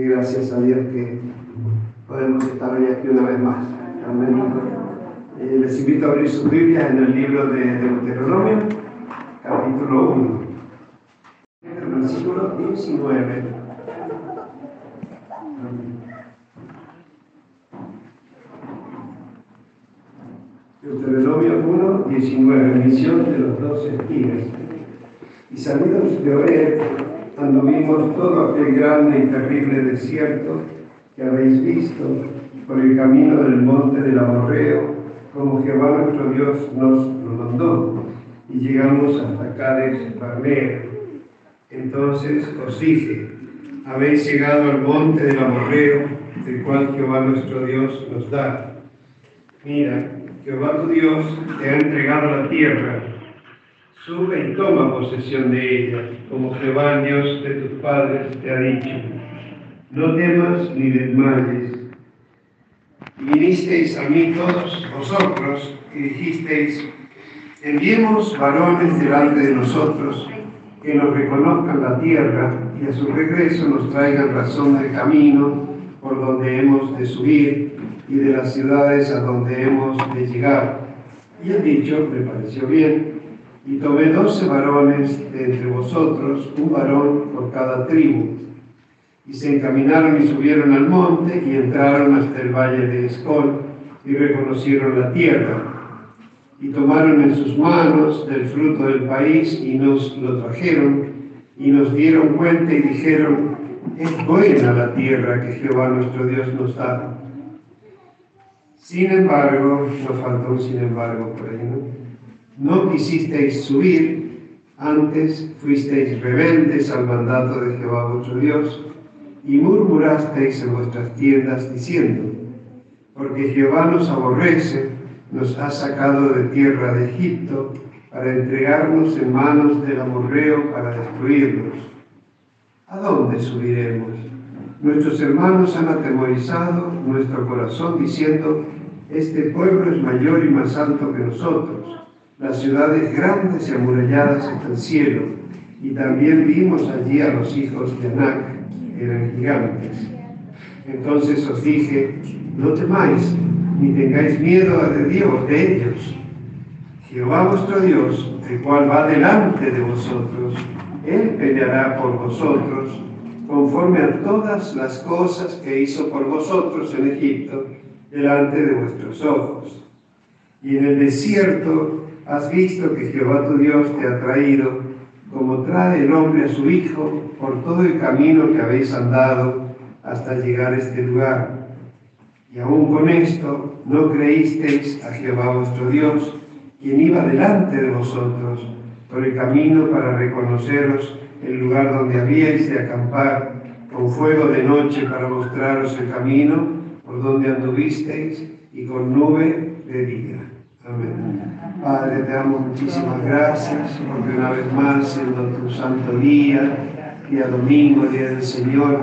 gracias a Dios que podemos estar hoy aquí una vez más. Amén. Eh, les invito a abrir sus Biblias en el libro de Deuteronomio, capítulo 1, el versículo 19. Deuteronomio 1, 19, misión de los dos espías. Y salidos de Oreb, anduvimos todo aquel grande y terrible desierto que habéis visto por el camino del monte del Amorreo, como Jehová nuestro Dios nos lo mandó, y llegamos hasta Cádiz Barnea. Entonces os dije, habéis llegado al monte del Amorreo, del cual Jehová nuestro Dios nos da. Mira, Jehová tu Dios te ha entregado la tierra. Sube y toma posesión de ella, como Jehová Dios de tus padres te ha dicho. No temas ni desmayes. Vinisteis a mí todos vosotros y dijisteis, enviemos varones delante de nosotros que nos reconozcan la tierra y a su regreso nos traigan razón del camino por donde hemos de subir y de las ciudades a donde hemos de llegar. Y el dicho me pareció bien, y tomé doce varones de entre vosotros, un varón por cada tribu. Y se encaminaron y subieron al monte y entraron hasta el valle de Escol y reconocieron la tierra. Y tomaron en sus manos del fruto del país y nos lo trajeron y nos dieron cuenta y dijeron, es buena la tierra que Jehová nuestro Dios nos da sin embargo, nos faltó un sin embargo por ahí, ¿no? No quisisteis subir, antes fuisteis rebeldes al mandato de Jehová vuestro Dios, y murmurasteis en vuestras tiendas diciendo, porque Jehová nos aborrece, nos ha sacado de tierra de Egipto para entregarnos en manos del amorreo para destruirnos. ¿A dónde subiremos? Nuestros hermanos han atemorizado nuestro corazón diciendo, este pueblo es mayor y más alto que nosotros. Las ciudades grandes y amuralladas hasta el cielo. Y también vimos allí a los hijos de Anac, eran gigantes. Entonces os dije, no temáis, ni tengáis miedo de Dios, de ellos. Jehová vuestro Dios, el cual va delante de vosotros, Él peleará por vosotros conforme a todas las cosas que hizo por vosotros en Egipto, delante de vuestros ojos. Y en el desierto has visto que Jehová tu Dios te ha traído, como trae el hombre a su hijo, por todo el camino que habéis andado hasta llegar a este lugar. Y aún con esto no creísteis a Jehová vuestro Dios, quien iba delante de vosotros por el camino para reconoceros el lugar donde habíais de acampar, con fuego de noche para mostraros el camino por donde anduvisteis y con nube de día. Amén. Padre, te damos muchísimas gracias porque una vez más, siendo tu santo día, día domingo, día del Señor,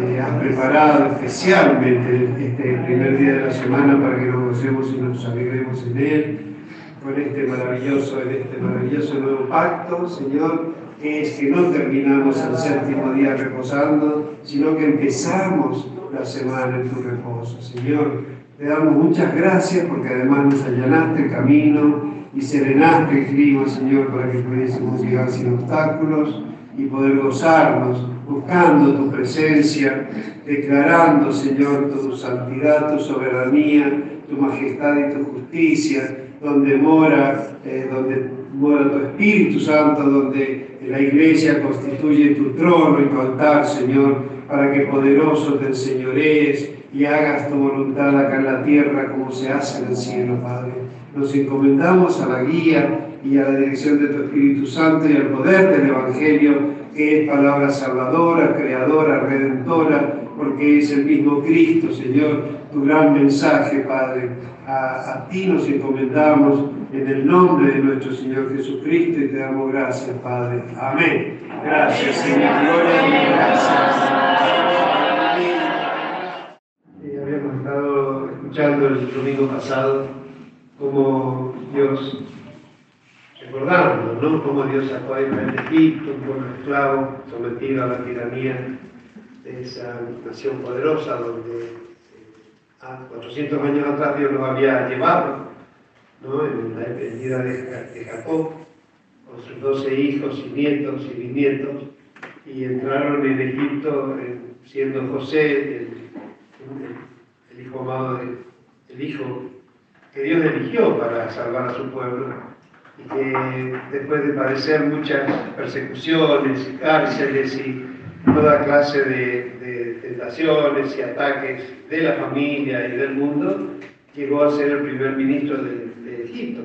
eh, has preparado especialmente este primer día de la semana para que nos gocemos y nos alegremos en él, con este maravilloso, este maravilloso nuevo pacto, Señor es que no terminamos el séptimo día reposando, sino que empezamos la semana en tu reposo. Señor, te damos muchas gracias porque además nos allanaste el camino y serenaste el clima, Señor, para que pudiésemos llegar sin obstáculos y poder gozarnos buscando tu presencia, declarando, Señor, tu santidad, tu soberanía, tu majestad y tu justicia, donde mora, eh, donde mora tu Espíritu Santo, donde la iglesia constituye tu trono y tu altar, Señor, para que poderoso te enseñorees y hagas tu voluntad acá en la tierra como se hace en el cielo, Padre. Nos encomendamos a la guía y a la dirección de tu Espíritu Santo y al poder del Evangelio, que es palabra salvadora, creadora, redentora, porque es el mismo Cristo, Señor, tu gran mensaje, Padre. A, ti nos encomendamos en el nombre de nuestro Señor Jesucristo y te damos gracias, Padre. Amén. Gracias, Señor. Gloria gracias. Escuchando el domingo pasado cómo Dios, recordando, ¿no? Cómo Dios sacó a Israel de Egipto, un pueblo esclavo, sometido a la tiranía de esa nación poderosa donde eh, a 400 años atrás Dios los había llevado, ¿no? en la venida de, Jacob, con sus 12 hijos y nietos y bisnietos, y entraron en Egipto siendo José el, hijo amado, el hijo que Dios eligió para salvar a su pueblo y que después de padecer muchas persecuciones y cárceles y toda clase de, tentaciones y ataques de la familia y del mundo, llegó a ser el primer ministro de, Egipto.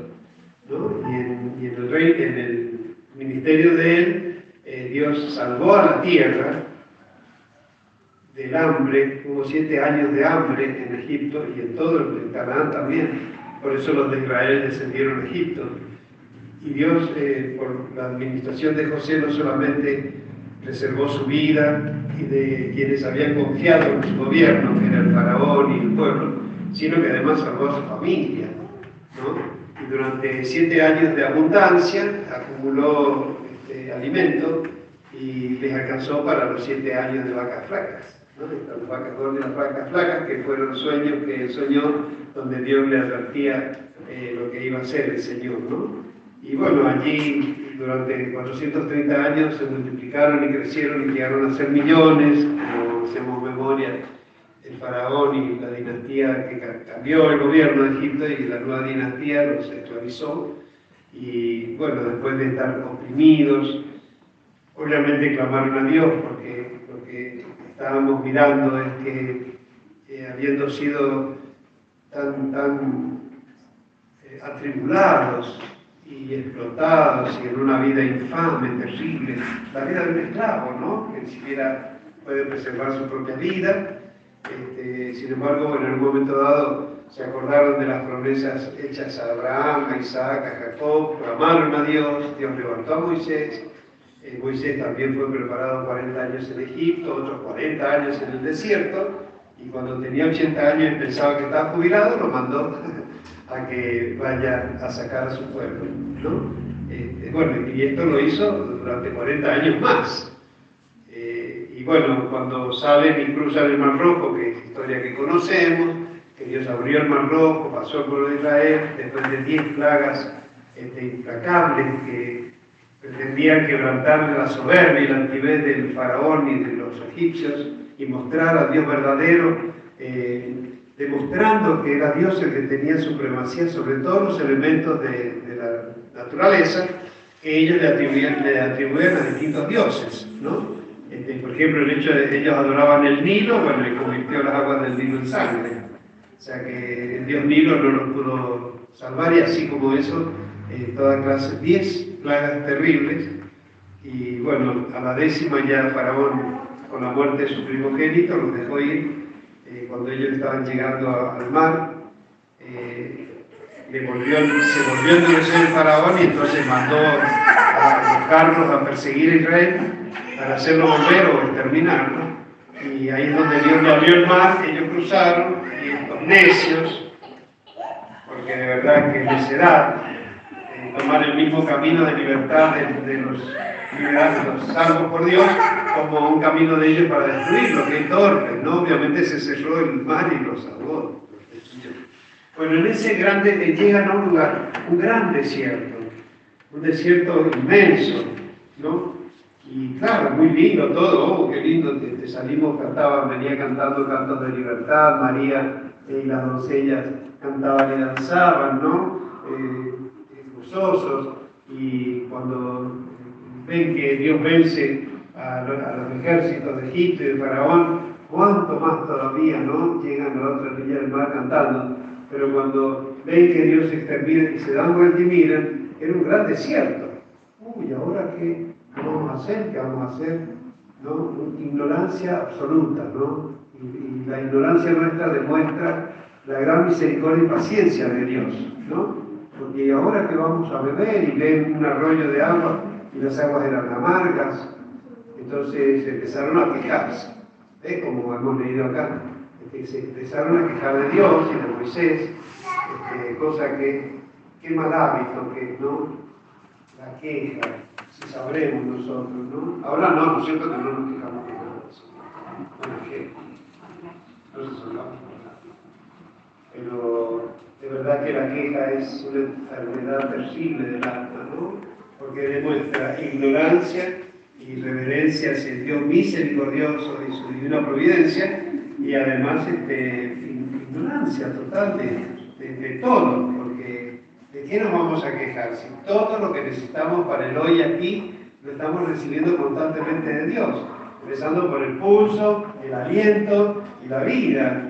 Y, en, el ministerio de él, eh, Dios salvó a la tierra del hambre, hubo siete años de hambre en Egipto y en todo el Canaán también, por eso los de Israel descendieron a Egipto. Y Dios, eh, por la administración de José, no solamente preservó su vida y de quienes habían confiado en su gobierno, que era el faraón y el pueblo, sino que además salvó a su familia. Y durante siete años de abundancia acumuló este, alimento y les alcanzó para los siete años de vacas flacas. ¿No? Vacas gordas las vacas flacas, que fueron sueños que soñó, donde Dios le advertía eh, lo que iba a hacer el Señor. ¿no? Y bueno, allí durante 430 años se multiplicaron y crecieron y llegaron a ser millones, como hacemos memoria, el faraón y la dinastía que cambió el gobierno de Egipto y la nueva dinastía los esclavizó. Y bueno, después de estar oprimidos, obviamente clamaron a Dios porque lo que estábamos mirando es que eh, habiendo sido tan, tan eh, atribulados y explotados y en una vida infame, terrible, la vida de un esclavo, ¿no? Que ni siquiera puede preservar su propia vida. Este, sin embargo, en algún momento dado se acordaron de las promesas hechas a Abraham, a Isaac, a Jacob, clamaron a Dios, Dios levantó a Moisés. Moisés también fue preparado 40 años en Egipto, otros 40 años en el desierto, y cuando tenía 80 años y pensaba que estaba jubilado, lo mandó a que vaya a sacar a su pueblo. ¿no? Este, bueno, y esto lo hizo durante 40 años más. Eh, y bueno, cuando salen y cruzan el Mar Rojo, que es historia que conocemos, que Dios abrió el Mar Rojo, pasó de Israel, después de 10 plagas este, implacables que pretendían quebrantar la soberbia y la altivez del faraón y de los egipcios y mostrar a Dios verdadero. Eh, demostrando que era Dios el que tenía supremacía sobre todos los elementos de, la naturaleza que ellos le atribuían, le atribuían a distintos dioses, ¿no? Este, por ejemplo, el hecho de que ellos adoraban el Nilo, bueno, le convirtió las aguas del Nilo en sangre. O sea que el dios Nilo no los pudo salvar y así como eso, eh, toda clase, diez plagas terribles. Y bueno, a la décima ya Faraón, con la muerte de su primogénito, los dejó ir eh, cuando ellos estaban llegando al mar, eh, se volvió a endurecer el faraón y entonces mandó a buscarlos, a perseguir a Israel para hacerlo volver o exterminarlo. Y ahí es donde Dios le abrió el mar, ellos cruzaron y estos necios, porque de verdad que necedad, tomar el mismo camino de libertad de, de los los salvos por Dios como un camino de ellos para destruirlo, que es torpe, ¿no? Obviamente se cerró el mar y los salvó. Bueno, en ese grande llegan a un lugar, un gran desierto, un desierto inmenso, ¿no? Y claro, muy lindo todo, oh, qué lindo, te, salimos, cantaban, venía cantando cantos de libertad, María y las doncellas cantaban y danzaban, ¿no? Eh, y cuando ven que Dios vence a los, ejércitos de Egipto y de Faraón, cuánto más todavía, ¿no? Llegan a la otra orilla del mar cantando. Pero cuando ven que Dios extermina y se dan vuelta y miran, era un gran desierto. Uy, ¿ahora qué, vamos a hacer? ¿Qué vamos a hacer? ¿No? Ignorancia absoluta, ¿no? Y, y la ignorancia nuestra demuestra la gran misericordia y paciencia de Dios, ¿no? Porque ahora que vamos a beber y ven un arroyo de agua, y las aguas eran amargas. Entonces empezaron a quejarse, ¿eh? como hemos leído acá, se empezaron a quejar de Dios y de Moisés, este, cosa que, qué mal hábito que no la queja, si sabremos nosotros, ¿no? Ahora no, ¿no es cierto que no nos quejamos de nada? Bueno, ¿qué? Solapa. Pero de verdad que la queja es una enfermedad terrible del alma, ¿no? Porque demuestra ignorancia y reverencia hacia el Dios misericordioso y su divina providencia y además este, ignorancia total de, de, todo, porque ¿de qué nos vamos a quejar? Si todo lo que necesitamos para el hoy aquí lo estamos recibiendo constantemente de Dios, empezando por el pulso, el aliento y la vida.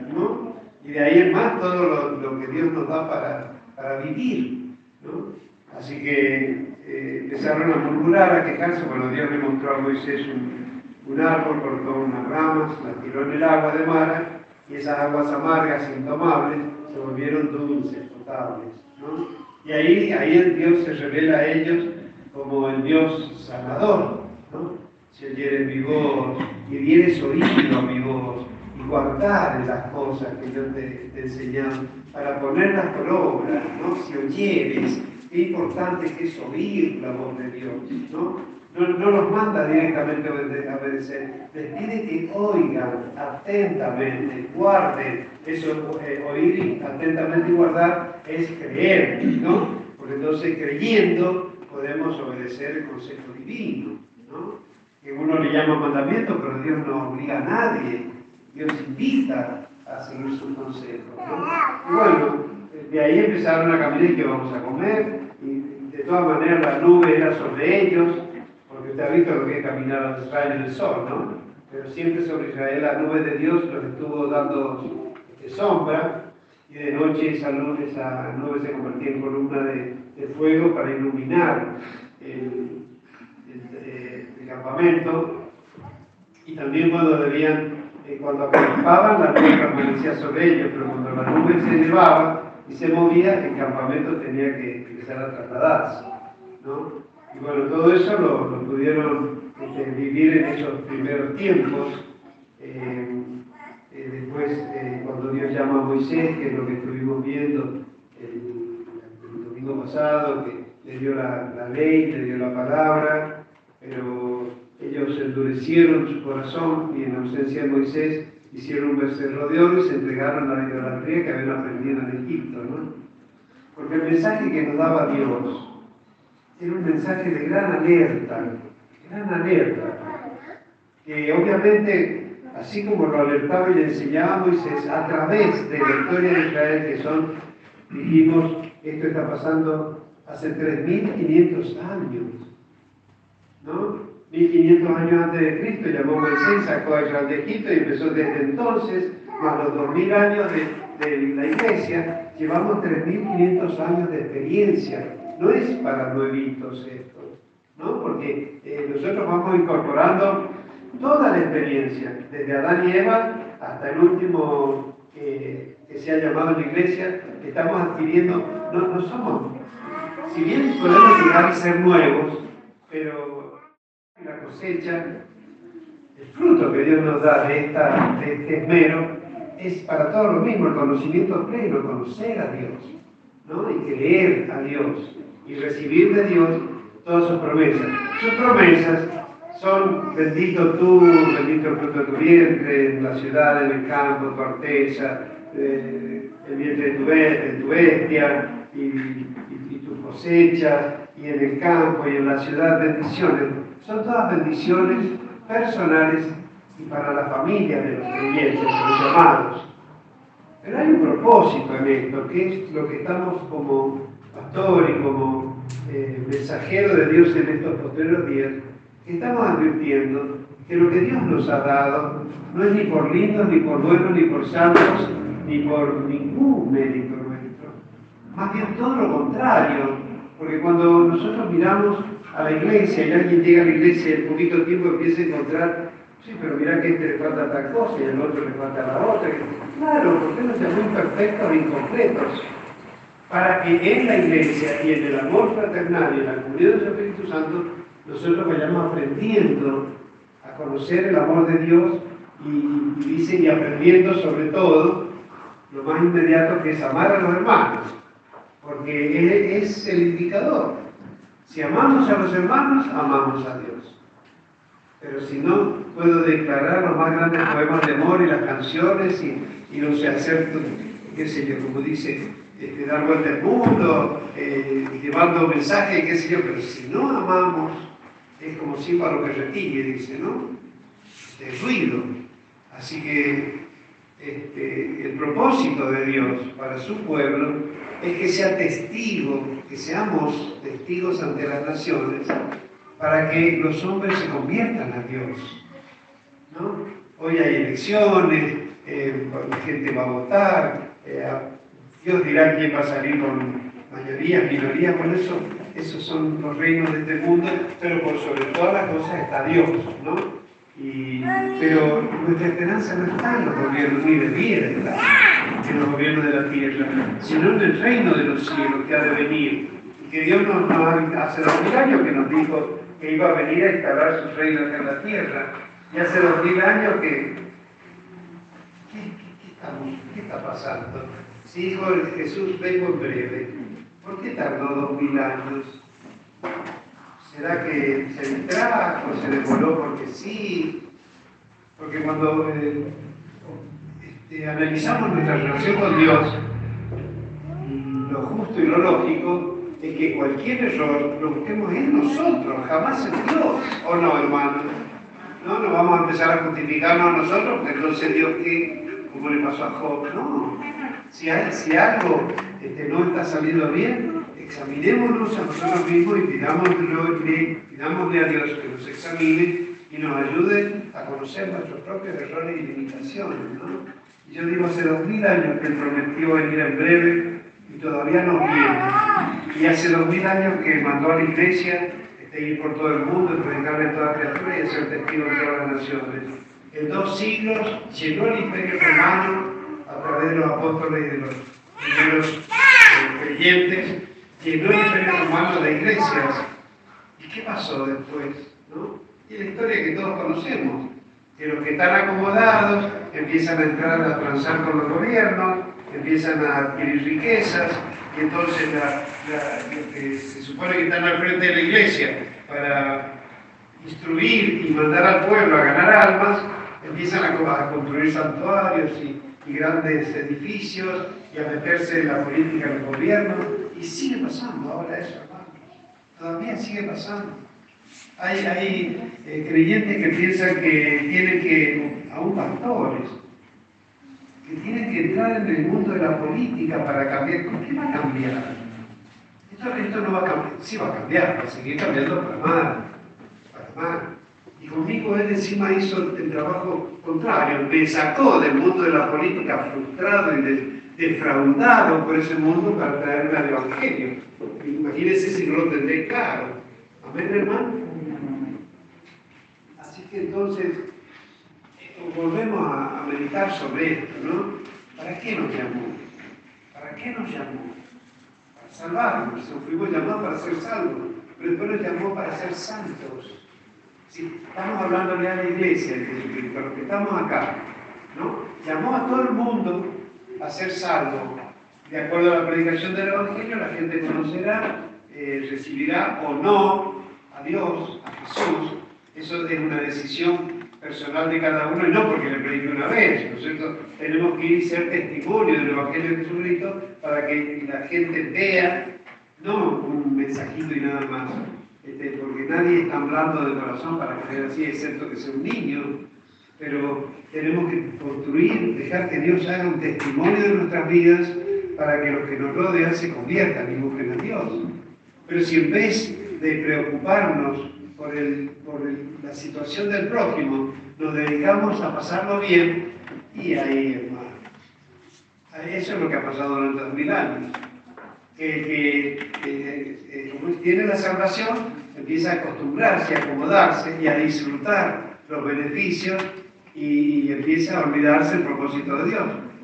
Y de ahí en más todo lo, que Dios nos da para, para vivir, ¿no? Así que eh, empezaron a murmurar, a quejarse, bueno, Dios le mostró a Moisés un, un árbol, cortó unas ramas, las tiró en el agua de Mara, y esas aguas amargas, intomables, se volvieron dulces, potables, ¿no? Y ahí, ahí Dios se revela a ellos como el Dios sanador, ¿no? Si oyeres mi voz y dieres oído a mi voz guardar las cosas que yo te, te he enseñado para ponerlas por obra, ¿no? Si oyeres, qué importante que es oír la voz de Dios, ¿no? No, no los manda directamente a obedecer, les pide que oigan atentamente, guarden. Eso, eh, oír atentamente y guardar es creer, ¿no? Porque entonces creyendo podemos obedecer el consejo divino, ¿no? Que uno le llama mandamiento, pero Dios no obliga a nadie. Dios invita a seguir sus consejos. ¿no? Y bueno, de ahí empezaron a caminar y que vamos a comer. Y de todas maneras la nube era sobre ellos, porque usted ha visto lo que es caminar a Israel en el sol, ¿no? Pero siempre sobre Israel la nube de Dios los estuvo dando este, sombra y de noche esa nube, esa nube se convertía en columna de, fuego para iluminar el, el, campamento y también cuando debían, eh, cuando acampaban la nube permanecía sobre ellos, pero cuando la nube se elevaba y se movía, el campamento tenía que empezar a trasladarse. ¿no? Y bueno, todo eso lo, lo pudieron este, vivir en esos primeros tiempos. Eh, eh, después, eh, cuando Dios llama a Moisés, que es lo que estuvimos viendo el, domingo pasado, que le dio la, la, ley, le dio la palabra, pero ellos endurecieron su corazón y en ausencia de Moisés hicieron un becerro de oro y se entregaron a la idolatría que habían aprendido en Egipto. ¿no? Porque el mensaje que nos daba Dios era un mensaje de gran alerta, gran alerta, que obviamente así como lo alertaba y le enseñaba Moisés a través de la historia de Israel, que son, dijimos, esto está pasando hace 3.500 años, ¿no? 1500 años antes de Cristo llamó Moisés, sacó a Israel de Egipto y empezó desde entonces, más los 2000 años de, la iglesia, llevamos 3500 años de experiencia. No es para nuevitos esto, ¿no? Porque eh, nosotros vamos incorporando toda la experiencia, desde Adán y Eva hasta el último que se ha llamado la iglesia, estamos adquiriendo, no, no somos, si bien podemos llegar a ser nuevos, pero la cosecha, el fruto que Dios nos da de, este esmero, es para todos lo mismo, el conocimiento pleno, conocer a Dios, ¿no? y creer a Dios, y recibir de Dios todas sus promesas. Sus promesas son bendito tú, bendito el fruto de tu vientre, en la ciudad, en el campo, tu arteza, eh, el vientre de tu, de tu bestia y, y, tu cosecha, en el campo y en la ciudad, bendiciones. Son todas bendiciones personales y para la familia de los creyentes, los llamados. Pero hay un propósito en esto, que es lo que estamos como pastor y como eh, mensajero de Dios en estos posteriores días, estamos advirtiendo que lo que Dios nos ha dado no es ni por lindos, ni por buenos, ni por santos, ni por ningún mérito nuestro. Más bien todo lo contrario, porque cuando nosotros miramos a la iglesia y alguien llega a la iglesia y en poquito tiempo empieza a encontrar, sí, pero mira que este le falta tal cosa y al otro le falta la otra. Claro, porque no somos imperfectos e incompletos. Para que en la iglesia y en el amor fraternal y en la comunidad del Espíritu Santo nosotros vayamos aprendiendo a conocer el amor de Dios y, dice, y aprendiendo sobre todo lo más inmediato que es amar a los hermanos, porque Él es el indicador. Si amamos a los hermanos, amamos a Dios. Pero si no, puedo declarar los más grandes poemas de amor y las canciones y, no sé, hacer, qué sé yo, como dice, este, dar vuelta al mundo, eh, llevando mensajes, qué sé yo, pero si no amamos, es como si para lo que retire, dice, ¿no? De ruido. Así que este, el propósito de Dios para su pueblo es que sea testigo, que seamos testigos ante las naciones, para que los hombres se conviertan a Dios. Hoy hay elecciones, eh, la gente va a votar, eh, Dios dirá quién va a salir con mayoría, minoría, por eso esos son los reinos de este mundo, pero por sobre todas las cosas está Dios, ¿no? Pero nuestra esperanza no está en los gobiernos ni de tierra, en los gobiernos de la tierra, sino en el reino de los cielos que ha de venir. Y que Dios nos, hace dos mil años que nos dijo que iba a venir a instalar su reino acá en la tierra. Y hace dos mil años que... ¿Qué, está pasando? Si dijo Jesús, vengo en breve. ¿Por qué tardó dos mil años? ¿Será que se distrajo, se demoró porque sí? Porque cuando eh, este, analizamos nuestra relación con Dios, lo justo y lo lógico es que cualquier error lo busquemos en nosotros, jamás en Dios. ¿O no, hermano? No, no vamos a empezar a justificarnos a nosotros, porque entonces Dios que, como le pasó a Job, no. Si, si algo este, no está saliendo bien, examinémonos a nosotros mismos y pidámosle, pidámosle a Dios que nos examine y nos ayude a conocer nuestros propios errores y limitaciones. ¿no? Yo digo, hace dos mil años que Él prometió venir en breve y todavía no viene. Y hace dos mil años que mandó a la iglesia este, ir por todo el mundo, predicarle a toda criatura y ser testigo de todas las naciones. En dos siglos llenó el imperio romano través de los apóstoles y de los primeros eh, creyentes que no hay imperio romano de iglesias. ¿Y qué pasó después? ¿no? Y la historia que todos conocemos, que los que están acomodados empiezan a entrar a transar con los gobiernos, empiezan a adquirir riquezas, y entonces los que se supone que están al frente de la iglesia para instruir y mandar al pueblo a ganar almas, empiezan a, construir santuarios y, y grandes edificios y a meterse en la política del gobierno y sigue pasando ahora eso, hermanos. Todavía sigue pasando. Hay, hay eh, creyentes que piensan que tienen que, aún pastores, que tienen que entrar en el mundo de la política para cambiar. ¿Por qué va a cambiar? Esto, esto no va a cambiar, sí va a cambiar, va a seguir cambiando para mal, para mal. Y conmigo él encima hizo el trabajo contrario, me sacó del mundo de la política frustrado y defraudado por ese mundo para traerme al Evangelio. Imagínense si no lo tendré claro. Amén, hermano. Así que entonces, volvemos a, meditar sobre esto, ¿no? ¿Para qué nos llamó? ¿Para qué nos llamó? Para salvarnos. Fuimos llamados para ser salvos, pero después nos llamó para ser santos. Si estamos hablando de la iglesia de Jesucristo, que estamos acá, ¿no? Llamó a todo el mundo a ser salvo. De acuerdo a la predicación del Evangelio, la gente conocerá, eh, recibirá o no a Dios, a Jesús. Eso es una decisión personal de cada uno y no porque le predique una vez, ¿no es? Tenemos que ir a ser testimonio del Evangelio de Jesucristo para que la gente vea, no un mensajito y nada más, este, porque nadie está hablando de corazón para creer así, excepto que sea un niño, pero tenemos que construir, dejar que Dios haga un testimonio de nuestras vidas para que los que nos rodean se conviertan y busquen a Dios. Pero si en vez de preocuparnos por, la situación del prójimo, nos dedicamos a pasarlo bien, y ahí, hermano, eso es lo que ha pasado durante dos mil años. Que, que como tiene la salvación, empieza a acostumbrarse, a acomodarse y a disfrutar los beneficios y empieza a olvidarse el propósito de Dios.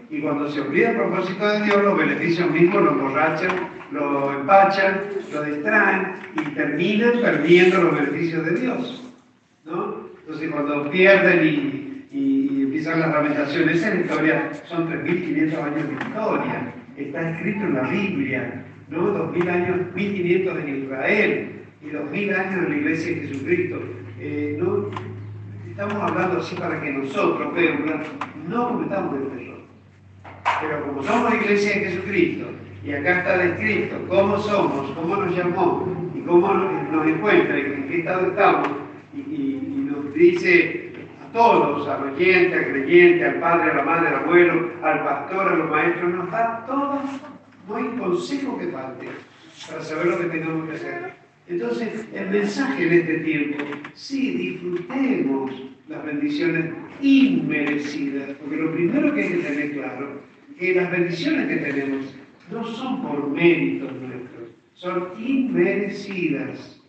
Y cuando se olvida el propósito de Dios, los beneficios mismos lo emborrachan, lo empachan, lo distraen y terminan perdiendo los beneficios de Dios. ¿no? Entonces, cuando pierden y, y empiezan las lamentaciones, esa historia son 3.500 años de historia. Está escrito en la Biblia, ¿no? 2.000 años, 1.500 en Israel y 2.000 años en la iglesia de Jesucristo. Eh, ¿no? Estamos hablando así para que nosotros, Peula, no cometamos el error. Pero como somos iglesia de Jesucristo, y acá está descrito cómo somos, cómo nos llamó y cómo nos encuentra y en qué estado estamos, y, nos dice todos, al oyente, al creyente, al padre, a la madre, al abuelo, al pastor, a los maestros, nos da todo, no hay consejo que falte para saber lo que tenemos que hacer. Entonces, el mensaje en este tiempo, sí, disfrutemos las bendiciones inmerecidas, porque lo primero que hay que tener claro, que las bendiciones que tenemos no son por méritos nuestros, son inmerecidas,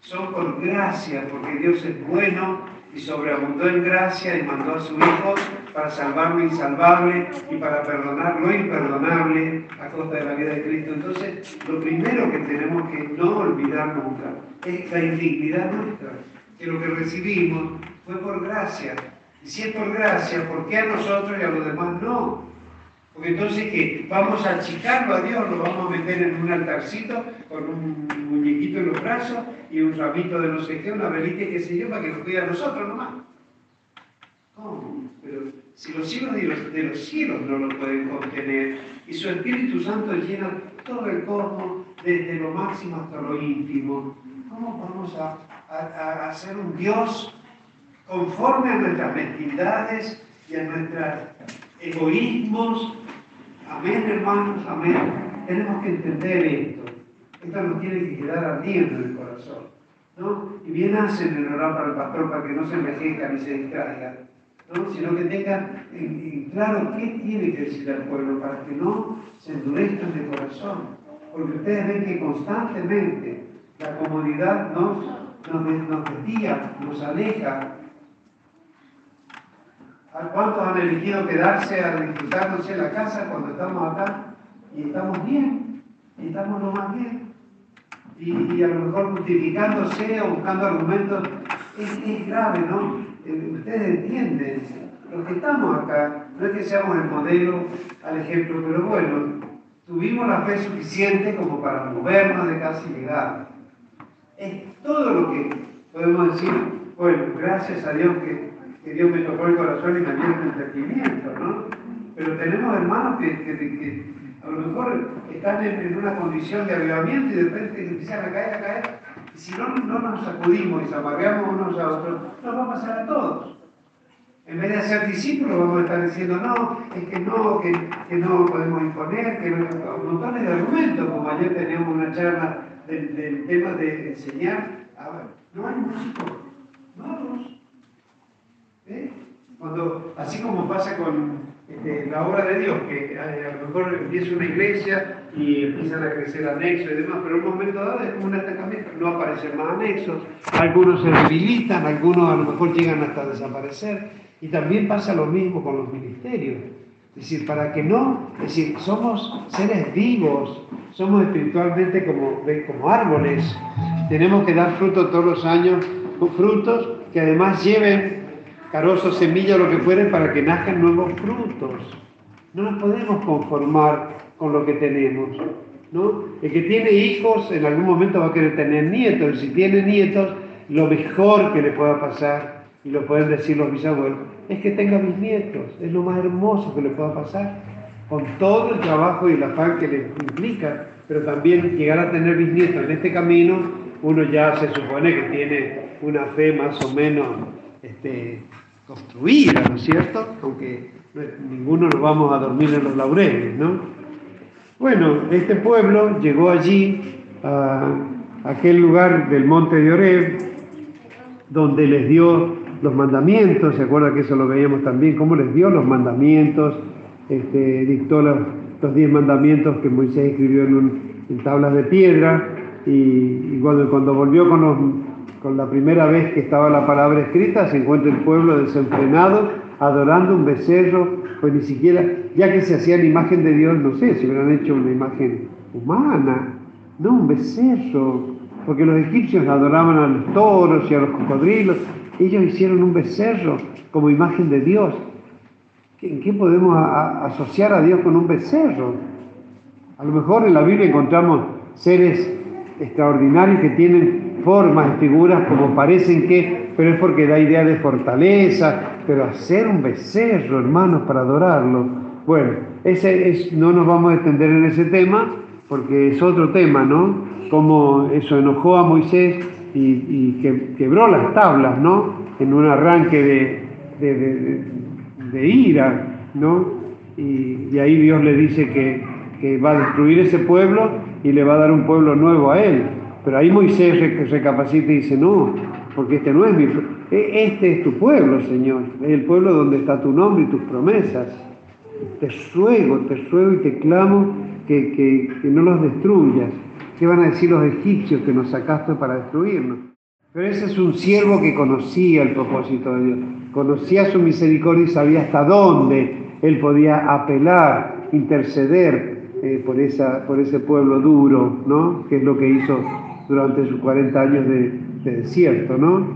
son por gracia, porque Dios es bueno y sobreabundó en gracia y mandó a su Hijo para salvar lo insalvable y para perdonar lo imperdonable a costa de la vida de Cristo. Entonces, lo primero que tenemos que no olvidar nunca es la indignidad nuestra, que lo que recibimos fue por gracia. Y si es por gracia, ¿por qué a nosotros y a los demás no? Porque entonces, ¿qué? Vamos a achicarlo a Dios, lo vamos a meter en un altarcito con un muñequito en los brazos y un ramito de no sé qué, una velita, qué sé yo, para que nos cuide a nosotros nomás. ¿Cómo? Pero si los cielos de los, cielos no lo pueden contener y su Espíritu Santo llena todo el cosmos, desde lo máximo hasta lo íntimo, ¿cómo vamos a, a, hacer un Dios conforme a nuestras mezquindades y a nuestros egoísmos Amén, hermanos, amén. Tenemos que entender esto. Esto nos tiene que quedar ardiendo en el corazón. ¿no? Y bien hacen en orar para el pastor para que no se envejezca ni se distraiga, ¿no? sino que tengan en, claro qué tiene que decir al pueblo para que no se endurezcan de corazón. Porque ustedes ven que constantemente la comodidad nos, nos, nos desvía, nos aleja ¿Cuántos han elegido quedarse a disfrutarse en la casa cuando estamos acá? Y estamos bien, y estamos lo más bien. Y, a lo mejor justificándose o buscando argumentos, es, grave, ¿no? Eh, ustedes entienden, los que estamos acá, no es que seamos el modelo al ejemplo, pero bueno, tuvimos la fe suficiente como para movernos de casa y llegar. Es todo lo que podemos decir, bueno, gracias a Dios que que Dios me tocó el corazón y me dio entendimiento, ¿no? Pero tenemos hermanos que, a lo mejor están en, una condición de avivamiento y de repente empiezan a caer, a caer. Y si no, no nos sacudimos y zamarreamos unos a otros, nos va a pasar a todos. En vez de ser discípulos, vamos a estar diciendo, no, es que no, que, que no podemos imponer, que montones de argumentos, como ayer teníamos una charla del, tema de enseñar. A ver, no hay músicos, no, ¿Eh? Cuando, así como pasa con este, la obra de Dios, que a, lo mejor empieza una iglesia y empiezan a crecer anexos y demás, pero en un momento dado es como un atacamiento, no aparecen más anexos, algunos se debilitan, algunos a lo mejor llegan hasta desaparecer, y también pasa lo mismo con los ministerios. Es decir, para que no, es decir, somos seres vivos, somos espiritualmente como, como árboles, tenemos que dar fruto todos los años, frutos que además lleven carozo, semilla, lo que fuere, para que nazcan nuevos frutos. No nos podemos conformar con lo que tenemos. ¿no? El que tiene hijos en algún momento va a querer tener nietos. Y si tiene nietos, lo mejor que le pueda pasar, y lo pueden decir los bisabuelos, es que tenga mis nietos. Es lo más hermoso que le pueda pasar. Con todo el trabajo y el afán que le implica, pero también llegar a tener bisnietos en este camino, uno ya se supone que tiene una fe más o menos este, construida, ¿no es cierto? Aunque ninguno nos vamos a dormir en los laureles, ¿no? Bueno, este pueblo llegó allí a aquel lugar del monte de Oreb, donde les dio los mandamientos, ¿se acuerda que eso lo veíamos también? Cómo les dio los mandamientos, este, dictó los, diez mandamientos que Moisés escribió en, tablas de piedra, y, cuando, cuando volvió con los con la primera vez que estaba la palabra escrita, se encuentra el pueblo desenfrenado, adorando un becerro, pues ni siquiera, ya que se hacían imagen de Dios, no sé, si hubieran hecho una imagen humana, no un becerro, porque los egipcios adoraban a los toros y a los cocodrilos, ellos hicieron un becerro como imagen de Dios. ¿En qué podemos asociar a Dios con un becerro? A lo mejor en la Biblia encontramos seres extraordinarios que tienen formas, figuras como parecen que, pero es porque da idea de fortaleza, pero hacer un becerro, hermanos, para adorarlo. Bueno, ese es, no nos vamos a extender en ese tema, porque es otro tema, ¿no? Como eso enojó a Moisés y, que, quebró las tablas, ¿no? En un arranque de, de, ira, ¿no? Y, ahí Dios le dice que, que va a destruir ese pueblo y le va a dar un pueblo nuevo a él. Pero ahí Moisés recapacita y dice, no, porque este no es mi... E, este es tu pueblo, Señor, es el pueblo donde está tu nombre y tus promesas. Te ruego, te ruego y te clamo que, que, no los destruyas. ¿Qué van a decir los egipcios que nos sacaste para destruirnos? Pero ese es un siervo que conocía el propósito de Dios, conocía su misericordia y sabía hasta dónde él podía apelar, interceder eh, por, esa, por ese pueblo duro, ¿no? Que es lo que hizo durante sus 40 años de, desierto, ¿no?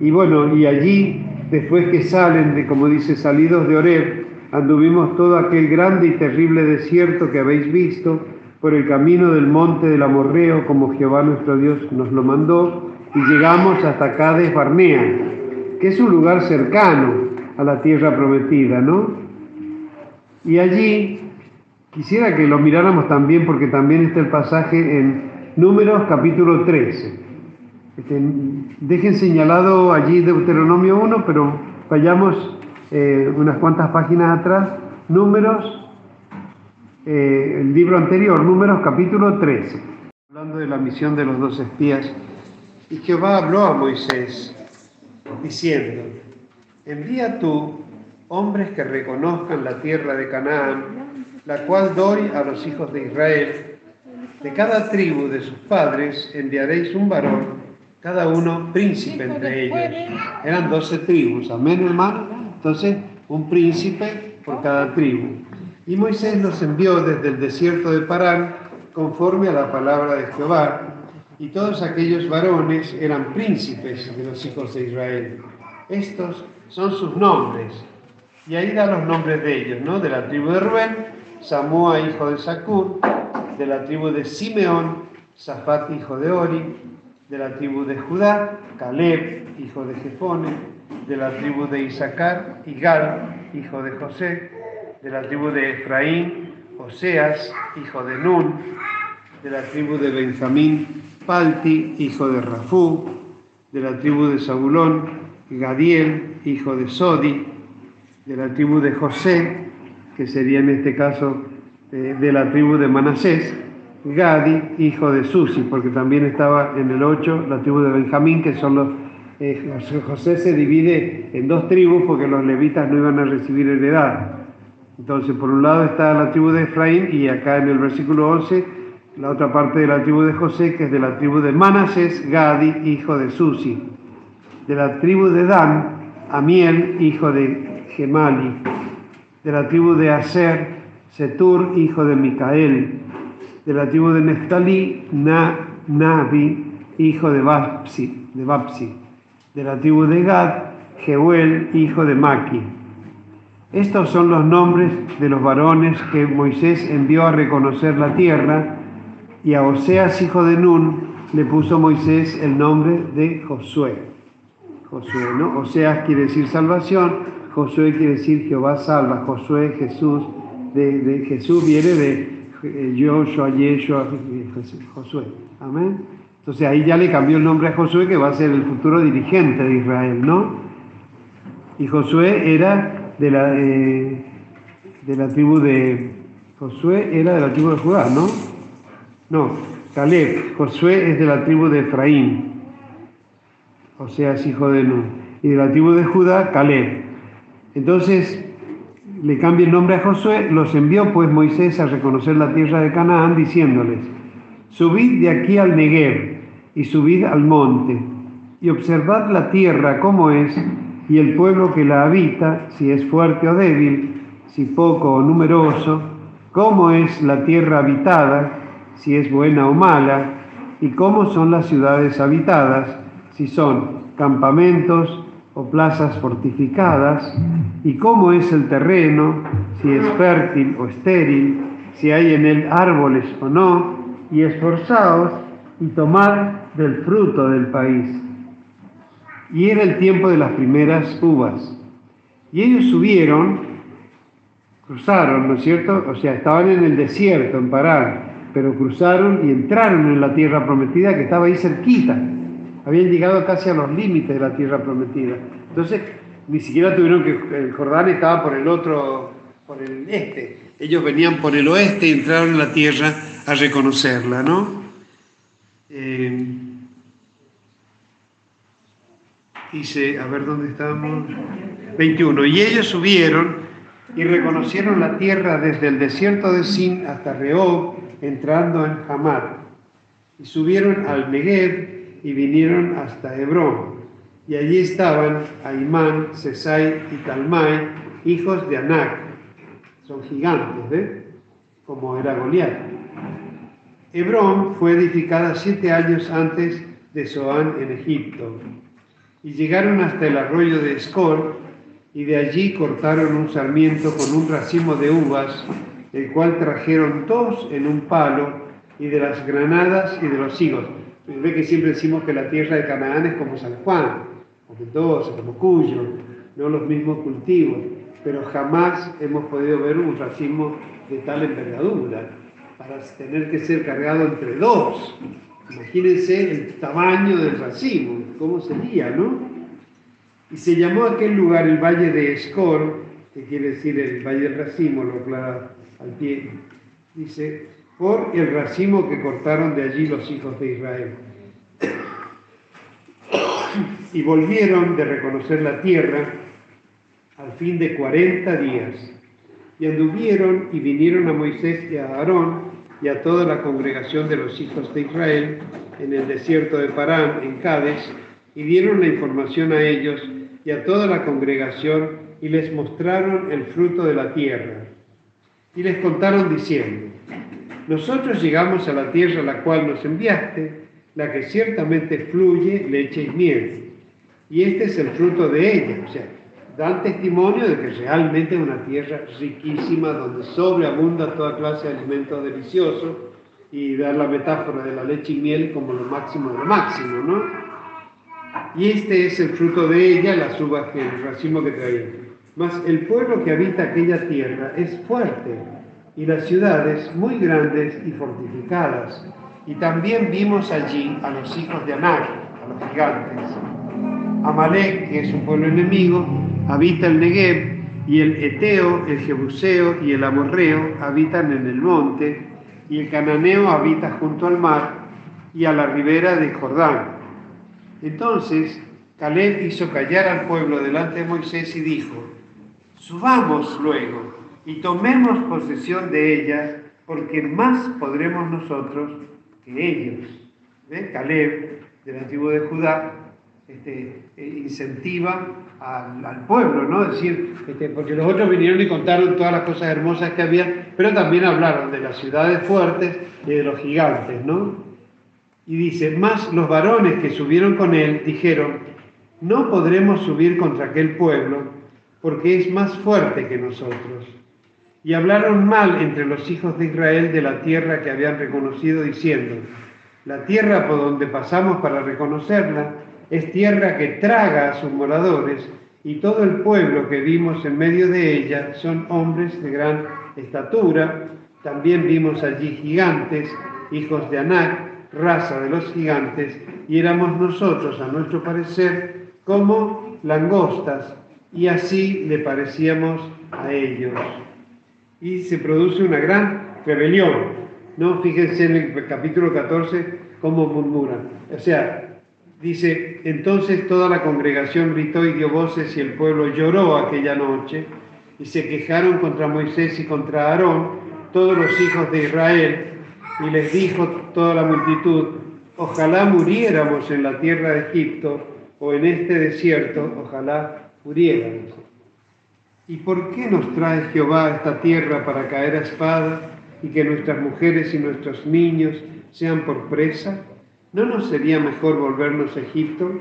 Y bueno, y allí, después que salen de, como dice, salidos de Oreb, anduvimos todo aquel grande y terrible desierto que habéis visto por el camino del monte del Amorreo, como Jehová nuestro Dios nos lo mandó, y llegamos hasta Cades Barnea, que es un lugar cercano a la tierra prometida, ¿no? Y allí quisiera que lo miráramos también, porque también está el pasaje en Números capítulo 13. Este, dejen señalado allí Deuteronomio 1, pero vayamos eh, unas cuantas páginas atrás. Números, eh, el libro anterior, Números capítulo 13. Hablando de la misión de los dos espías. Y Jehová habló a Moisés diciendo, envía tú hombres que reconozcan la tierra de Canaán, la cual doy a los hijos de Israel de cada tribu de sus padres enviaréis un varón, cada uno príncipe entre ellos. Eran doce tribus, amén hermano. Entonces, un príncipe por cada tribu. Y Moisés los envió desde el desierto de Parán conforme a la palabra de Jehová. Y todos aquellos varones eran príncipes de los hijos de Israel. Estos son sus nombres. Y ahí da los nombres de ellos, ¿no? De la tribu de Rubén, Samúa, hijo de Sacur, de la tribu de Simeón, Zafat, hijo de Ori, de la tribu de Judá, Caleb, hijo de Jefone, de la tribu de Isaacar, Igal, hijo de José, de la tribu de Efraín, Oseas, hijo de Nun, de la tribu de Benjamín, Palti, hijo de Rafú, de la tribu de Zabulón, Gadiel, hijo de Sodi, de la tribu de José, que sería en este caso eh, de la tribu de Manasés, Gadi, hijo de Susi, porque también estaba en el 8 la tribu de Benjamín, que son los... Eh, José se divide en dos tribus porque los levitas no iban a recibir heredad. Entonces, por un lado está la tribu de Efraín y acá en el versículo 11, la otra parte de la tribu de José, que es de la tribu de Manasés, Gadi, hijo de Susi. De la tribu de Dan, Amiel, hijo de Gemali. De la tribu de Aser, Setur, hijo de Micael, de la tribu de Neftalí, Na, Nabi, hijo de Bapsi, de Bapsi, de la tribu de Gad, Jehuel, hijo de Maki. Estos son los nombres de los varones que Moisés envió a reconocer la tierra, y a Oseas, hijo de Nun, le puso Moisés el nombre de Josué. Josué, ¿no? Oseas quiere decir salvación, Josué quiere decir Jehová salva, Josué, Jesús, de, Jesús viene de Joshua, eh, Yeshua, Josué. Amén. Entonces ahí ya le cambió el nombre a Josué, que va a ser el futuro dirigente de Israel, ¿no? Y Josué era de la, eh, de la tribu de... Josué era de la tribu de Judá, ¿no? No, Caleb. Josué es de la tribu de Efraín, o sea, es hijo de Nun. Y de la tribu de Judá, Caleb. Entonces, le cambia el nombre a Josué, los envió pues Moisés a reconocer la tierra de Canaán, diciéndoles, subid de aquí al Negev y subid al monte, y observad la tierra como es, y el pueblo que la habita, si es fuerte o débil, si poco o numeroso, cómo es la tierra habitada, si es buena o mala, y cómo son las ciudades habitadas, si son campamentos o plazas fortificadas, y cómo es el terreno, si es fértil o estéril, si hay en él árboles o no, y esforzaos y tomar del fruto del país. Y era el tiempo de las primeras uvas. Y ellos subieron, cruzaron, ¿no es cierto? O sea, estaban en el desierto, en Parán, pero cruzaron y entraron en la tierra prometida que estaba ahí cerquita. Habían llegado casi a los límites de la tierra prometida. Entonces, ni siquiera tuvieron que, el Jordán estaba por el otro, por el este. Ellos venían por el oeste y entraron en la tierra a reconocerla, ¿no? Eh, dice, a ver dónde estamos. 21. Y ellos subieron y reconocieron la tierra desde el desierto de Sin hasta Rehob, entrando en Hamad. Y subieron al Negev y vinieron hasta Hebrón. Y allí estaban Aimán, Sesai y Talmai, hijos de Anac. Son gigantes, ¿ves? Como era Goliat. Hebrón fue edificada siete años antes de Zoán en Egipto. Y llegaron hasta el arroyo de Escol, y de allí cortaron un sarmiento con un racimo de uvas, el cual trajeron dos en un palo, y de las granadas y de los higos. Ve que siempre decimos que la tierra de Canaán es como San Juan, como Mendoza, como Cuyo, no los mismos cultivos, pero jamás hemos podido ver un racimo de tal envergadura para tener que ser cargado entre dos. Imagínense el tamaño del racimo, cómo sería, ¿no? Y se llamó aquel lugar el Valle de Escor, que quiere decir el Valle del Racimo, lo aclara al pie. Dice, por el racimo que cortaron de allí los hijos de Israel. Y volvieron de reconocer la tierra al fin de cuarenta días. Y anduvieron y vinieron a Moisés y a Aarón y a toda la congregación de los hijos de Israel en el desierto de Parán, en Cádiz, y dieron la información a ellos y a toda la congregación y les mostraron el fruto de la tierra. Y les contaron diciendo, nosotros llegamos a la tierra a la cual nos enviaste, la que ciertamente fluye leche y miel, y este es el fruto de ella. O sea, dan testimonio de que realmente es una tierra riquísima donde sobreabunda toda clase de alimentos deliciosos y dar la metáfora de la leche y miel como lo máximo de lo máximo, ¿no? Y este es el fruto de ella, las uvas que el racimo que traía. Mas el pueblo que habita aquella tierra es fuerte y las ciudades muy grandes y fortificadas. Y también vimos allí a los hijos de Anak, a los gigantes. Amalek, que es un pueblo enemigo, habita el Negev, y el Eteo, el Jebuseo y el Amorreo habitan en el monte, y el Cananeo habita junto al mar y a la ribera de Jordán. Entonces Caleb hizo callar al pueblo delante de Moisés y dijo, subamos luego y tomemos posesión de ella, porque más podremos nosotros que ellos. Caleb, de la tribu de Judá, este, eh, incentiva al, pueblo, ¿no? Es decir, este, porque los otros vinieron y contaron todas las cosas hermosas que había, pero también hablaron de las ciudades fuertes y de los gigantes, ¿no? Y dice, más los varones que subieron con él dijeron, no podremos subir contra aquel pueblo, porque es más fuerte que nosotros. Y hablaron mal entre los hijos de Israel de la tierra que habían reconocido, diciendo, la tierra por donde pasamos para reconocerla, es tierra que traga a sus moradores, y todo el pueblo que vimos en medio de ella son hombres de gran estatura. También vimos allí gigantes, hijos de Anac, raza de los gigantes, y éramos nosotros, a nuestro parecer, como langostas, y así le parecíamos a ellos. Y se produce una gran rebelión. ¿no? Fíjense en el capítulo 14 cómo murmuran. O sea, Dice, entonces toda la congregación gritó y dio voces y el pueblo lloró aquella noche y se quejaron contra Moisés y contra Aarón, todos los hijos de Israel, y les dijo toda la multitud, ojalá muriéramos en la tierra de Egipto o en este desierto, ojalá muriéramos. ¿Y por qué nos trae Jehová a esta tierra para caer a espada y que nuestras mujeres y nuestros niños sean por presa? ¿no nos sería mejor volvernos a Egipto?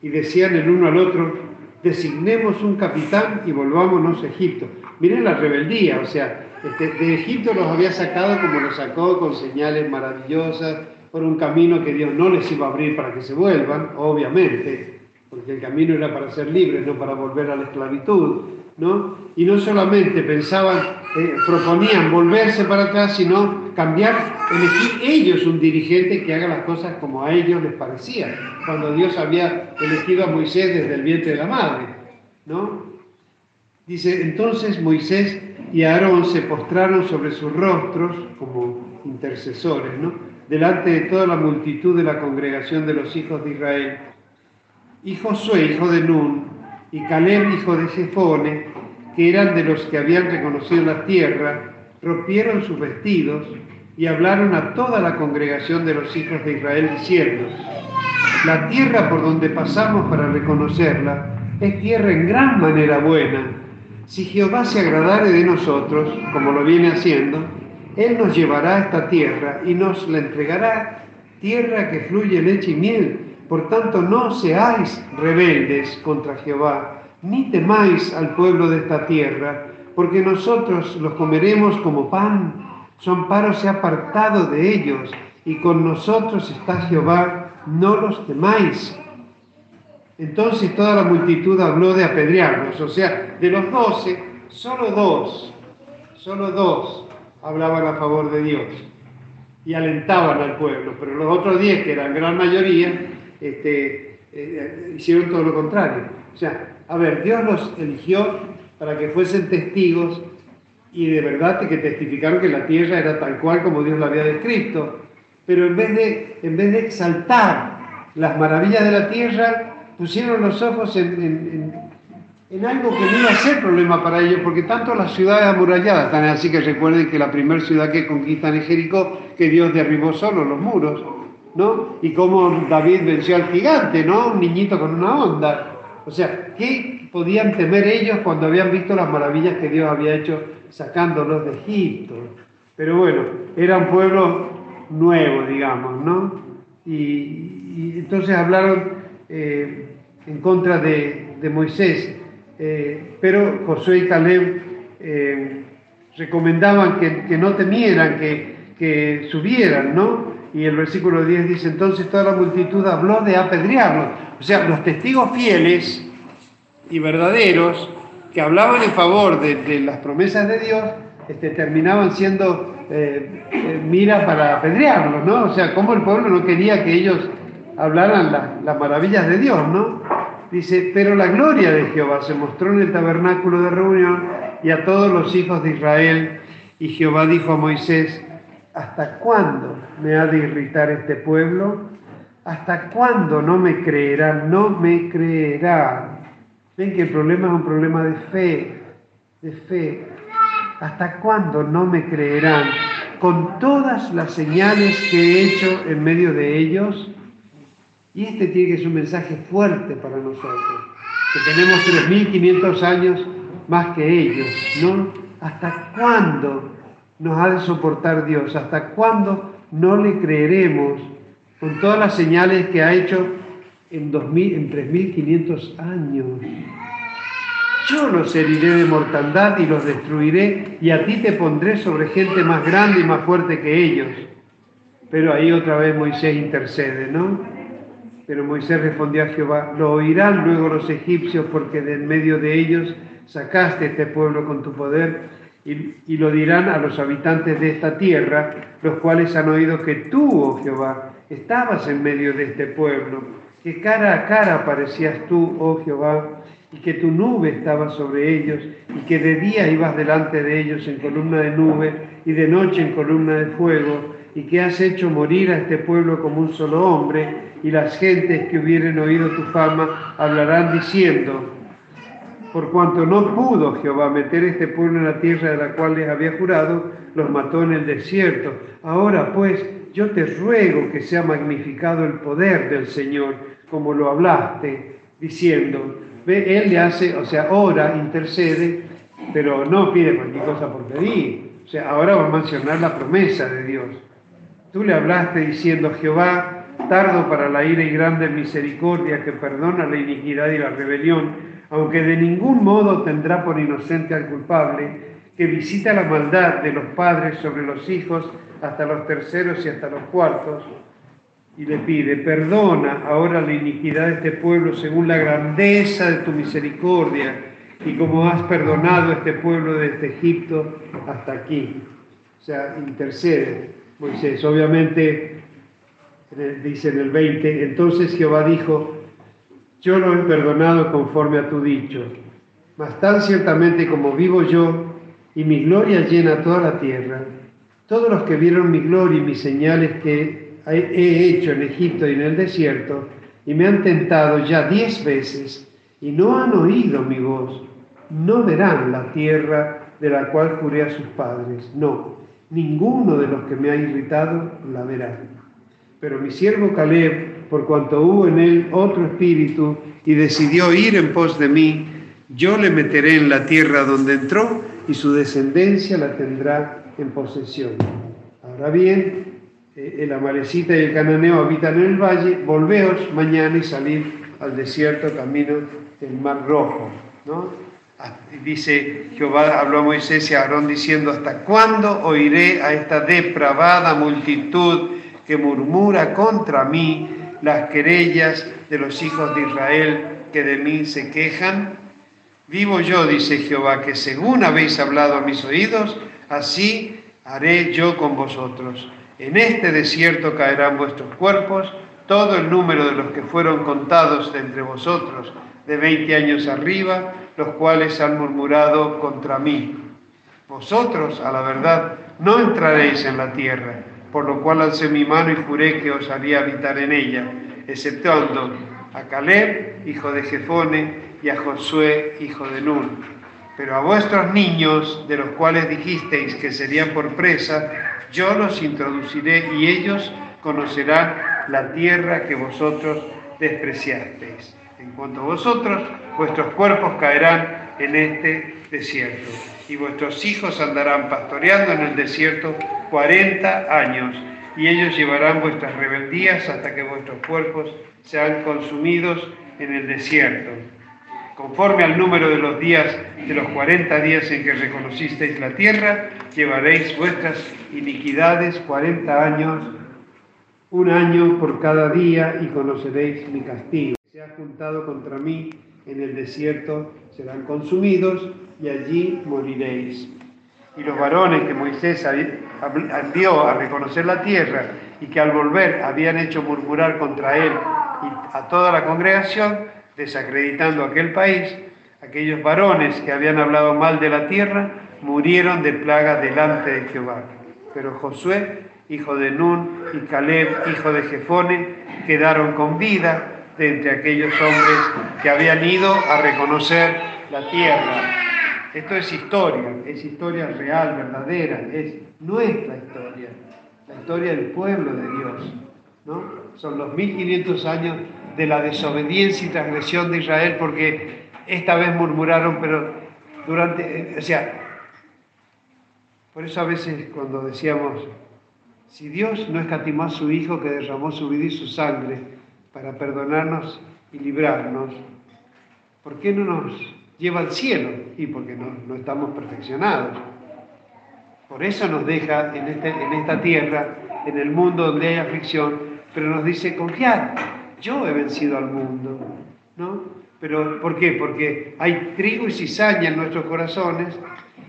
Y decían el uno al otro, designemos un capitán y volvámonos a Egipto. Miren la rebeldía, o sea, este, de Egipto los había sacado como los sacó, con señales maravillosas, por un camino que Dios no les iba a abrir para que se vuelvan, obviamente, porque el camino era para ser libres, no para volver a la esclavitud, ¿no? Y no solamente pensaban, eh, proponían volverse para atrás, sino cambiar, elegir ellos un dirigente que haga las cosas como a ellos les parecía, cuando Dios había elegido a Moisés desde el vientre de la madre, ¿no? Dice, entonces Moisés y Aarón se postraron sobre sus rostros como intercesores, ¿no? delante de toda la multitud de la congregación de los hijos de Israel. Y Josué, hijo de Nun, y Caleb, hijo de Jefone, que eran de los que habían reconocido la tierra, rompieron sus vestidos y hablaron a toda la congregación de los hijos de Israel diciendo, la tierra por donde pasamos para reconocerla es tierra en gran manera buena. Si Jehová se agradare de nosotros, como lo viene haciendo, Él nos llevará a esta tierra y nos la entregará, tierra que fluye leche y miel. Por tanto, no seáis rebeldes contra Jehová, ni temáis al pueblo de esta tierra, porque nosotros los comeremos como pan. Su amparo se ha apartado de ellos, y con nosotros está Jehová, no los temáis. Entonces toda la multitud habló de apedrearlos, o sea, de los doce, solo dos, solo dos hablaban a favor de Dios y alentaban al pueblo, pero los otros diez, que eran gran mayoría, este, eh, hicieron todo lo contrario. O sea, a ver, Dios los eligió para que fuesen testigos y de verdad que testificaron que la tierra era tal cual como Dios la había descrito, pero en vez de, en vez de exaltar las maravillas de la tierra, pusieron los ojos en, algo que no iba a ser problema para ellos, porque tanto las ciudades amuralladas, tan así que recuerden que la primera ciudad que conquistan es Jericó, que Dios derribó solo los muros, ¿no? Y cómo David venció al gigante, ¿no? Un niñito con una onda. O sea, ¿qué podían temer ellos cuando habían visto las maravillas que Dios había hecho sacándolos de Egipto? Pero bueno, era un pueblo nuevo, digamos, ¿no? Y, entonces hablaron eh, en contra de, Moisés. Eh, pero Josué y Caleb eh, recomendaban que, no temieran, que, que, subieran, ¿no? Y el versículo 10 dice, entonces toda la multitud habló de apedrearlos. O sea, los testigos fieles y verdaderos que hablaban en favor de, las promesas de Dios, este, terminaban siendo eh, mira para apedrearlos, ¿no? O sea, como el pueblo no quería que ellos hablaran las maravillas de Dios, ¿no? Dice, pero la gloria de Jehová se mostró en el tabernáculo de reunión y a todos los hijos de Israel. Y Jehová dijo a Moisés, ¿hasta cuándo me ha de irritar este pueblo? ¿Hasta cuándo no me creerán? No me creerán. Ven que el problema es un problema de fe, de fe. ¿Hasta cuándo no me creerán? Con todas las señales que he hecho en medio de ellos, y este tiene que ser un mensaje fuerte para nosotros, que tenemos 3.500 años más que ellos, ¿no? ¿Hasta cuándo nos ha de soportar Dios? ¿Hasta cuándo no le creeremos con todas las señales que ha hecho en, 2000, en 3.500 años? Yo los heriré de mortandad y los destruiré y a ti te pondré sobre gente más grande y más fuerte que ellos. Pero ahí otra vez Moisés intercede, ¿no? Pero Moisés respondió a Jehová, lo oirán luego los egipcios porque de en medio de ellos sacaste este pueblo con tu poder y, lo dirán a los habitantes de esta tierra, los cuales han oído que tú, oh Jehová, estabas en medio de este pueblo, que cara a cara aparecías tú, oh Jehová, y que tu nube estaba sobre ellos, y que de día ibas delante de ellos en columna de nube y de noche en columna de fuego, y que has hecho morir a este pueblo como un solo hombre, y las gentes que hubieren oído tu fama hablarán diciendo, por cuanto no pudo Jehová meter este pueblo en la tierra de la cual les había jurado, los mató en el desierto. Ahora pues, yo te ruego que sea magnificado el poder del Señor, como lo hablaste, diciendo, ve, Él le hace, o sea, ora, intercede, pero no pide cualquier cosa por pedir. O sea, ahora va a mencionar la promesa de Dios. Tú le hablaste diciendo, Jehová, tardo para la ira y grande misericordia que perdona la iniquidad y la rebelión, aunque de ningún modo tendrá por inocente al culpable, que visita la maldad de los padres sobre los hijos hasta los terceros y hasta los cuartos. y le pide, perdona ahora la iniquidad de este pueblo según la grandeza de tu misericordia y como has perdonado este pueblo desde Egipto hasta aquí. O sea, intercede Moisés. Obviamente, dice en el 20, entonces Jehová dijo, yo lo he perdonado conforme a tu dicho, mas tan ciertamente como vivo yo y mi gloria llena toda la tierra, todos los que vieron mi gloria y mis señales que he hecho en Egipto y en el desierto, y me han tentado ya diez veces, y no han oído mi voz, no verán la tierra de la cual juré a sus padres. No, ninguno de los que me ha irritado la verá. Pero mi siervo Caleb, por cuanto hubo en él otro espíritu y decidió ir en pos de mí, yo le meteré en la tierra donde entró y su descendencia la tendrá en posesión. Ahora bien, eh, el amalecita y el cananeo habitan en el valle, volveos mañana y salid al desierto camino del Mar Rojo. ¿no? Ah, dice Jehová, habló a Moisés y a Aarón diciendo, ¿hasta cuándo oiré a esta depravada multitud que murmura contra mí las querellas de los hijos de Israel que de mí se quejan? Vivo yo, dice Jehová, que según habéis hablado a mis oídos, así haré yo con vosotros en este desierto caerán vuestros cuerpos, todo el número de los que fueron contados de entre vosotros de veinte años arriba, los cuales han murmurado contra mí. Vosotros, a la verdad, no entraréis en la tierra, por lo cual alcé mi mano y juré que os haría habitar en ella, exceptuando a Caleb, hijo de Jefone, y a Josué, hijo de Nun. Pero a vuestros niños, de los cuales dijisteis que serían por presa, yo los introduciré y ellos conocerán la tierra que vosotros despreciasteis. En cuanto a vosotros, vuestros cuerpos caerán en este desierto y vuestros hijos andarán pastoreando en el desierto cuarenta años y ellos llevarán vuestras rebeldías hasta que vuestros cuerpos sean consumidos en el desierto Conforme al número de los días de los cuarenta días en que reconocisteis la tierra, llevaréis vuestras iniquidades cuarenta años, un año por cada día, y conoceréis mi castigo. Se ha juntado contra mí en el desierto, serán consumidos, y allí moriréis. Y los varones que Moisés envió a reconocer la tierra y que al volver habían hecho murmurar contra él y a toda la congregación, desacreditando aquel país, aquellos varones que habían hablado mal de la tierra murieron de plaga delante de Jehová. Pero Josué, hijo de Nun, y Caleb, hijo de Jefone, quedaron con vida de entre aquellos hombres que habían ido a reconocer la tierra. Esto es historia, es historia real, verdadera, es nuestra historia, la historia del pueblo de Dios. ¿no? Son los 1500 años de la desobediencia y transgresión de Israel, porque esta vez murmuraron, pero durante, o sea, por eso a veces cuando decíamos, si Dios no escatimó a su Hijo que derramó su vida y su sangre para perdonarnos y librarnos, ¿por qué no nos lleva al cielo? Y porque no, no estamos perfeccionados. Por eso nos deja en, este, en esta tierra, en el mundo donde hay aflicción, pero nos dice, confiad, yo he vencido al mundo, ¿no? Pero ¿por qué? Porque hay trigo y cizaña en nuestros corazones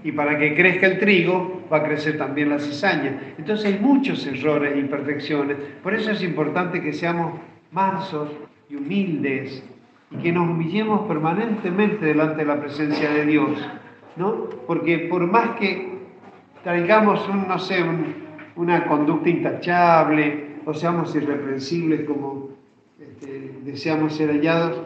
y para que crezca el trigo va a crecer también la cizaña. Entonces hay muchos errores e imperfecciones. Por eso es importante que seamos mansos y humildes y que nos humillemos permanentemente delante de la presencia de Dios, ¿no? Porque por más que traigamos un, no sé, una conducta intachable o seamos irreprensibles como deseamos ser hallados,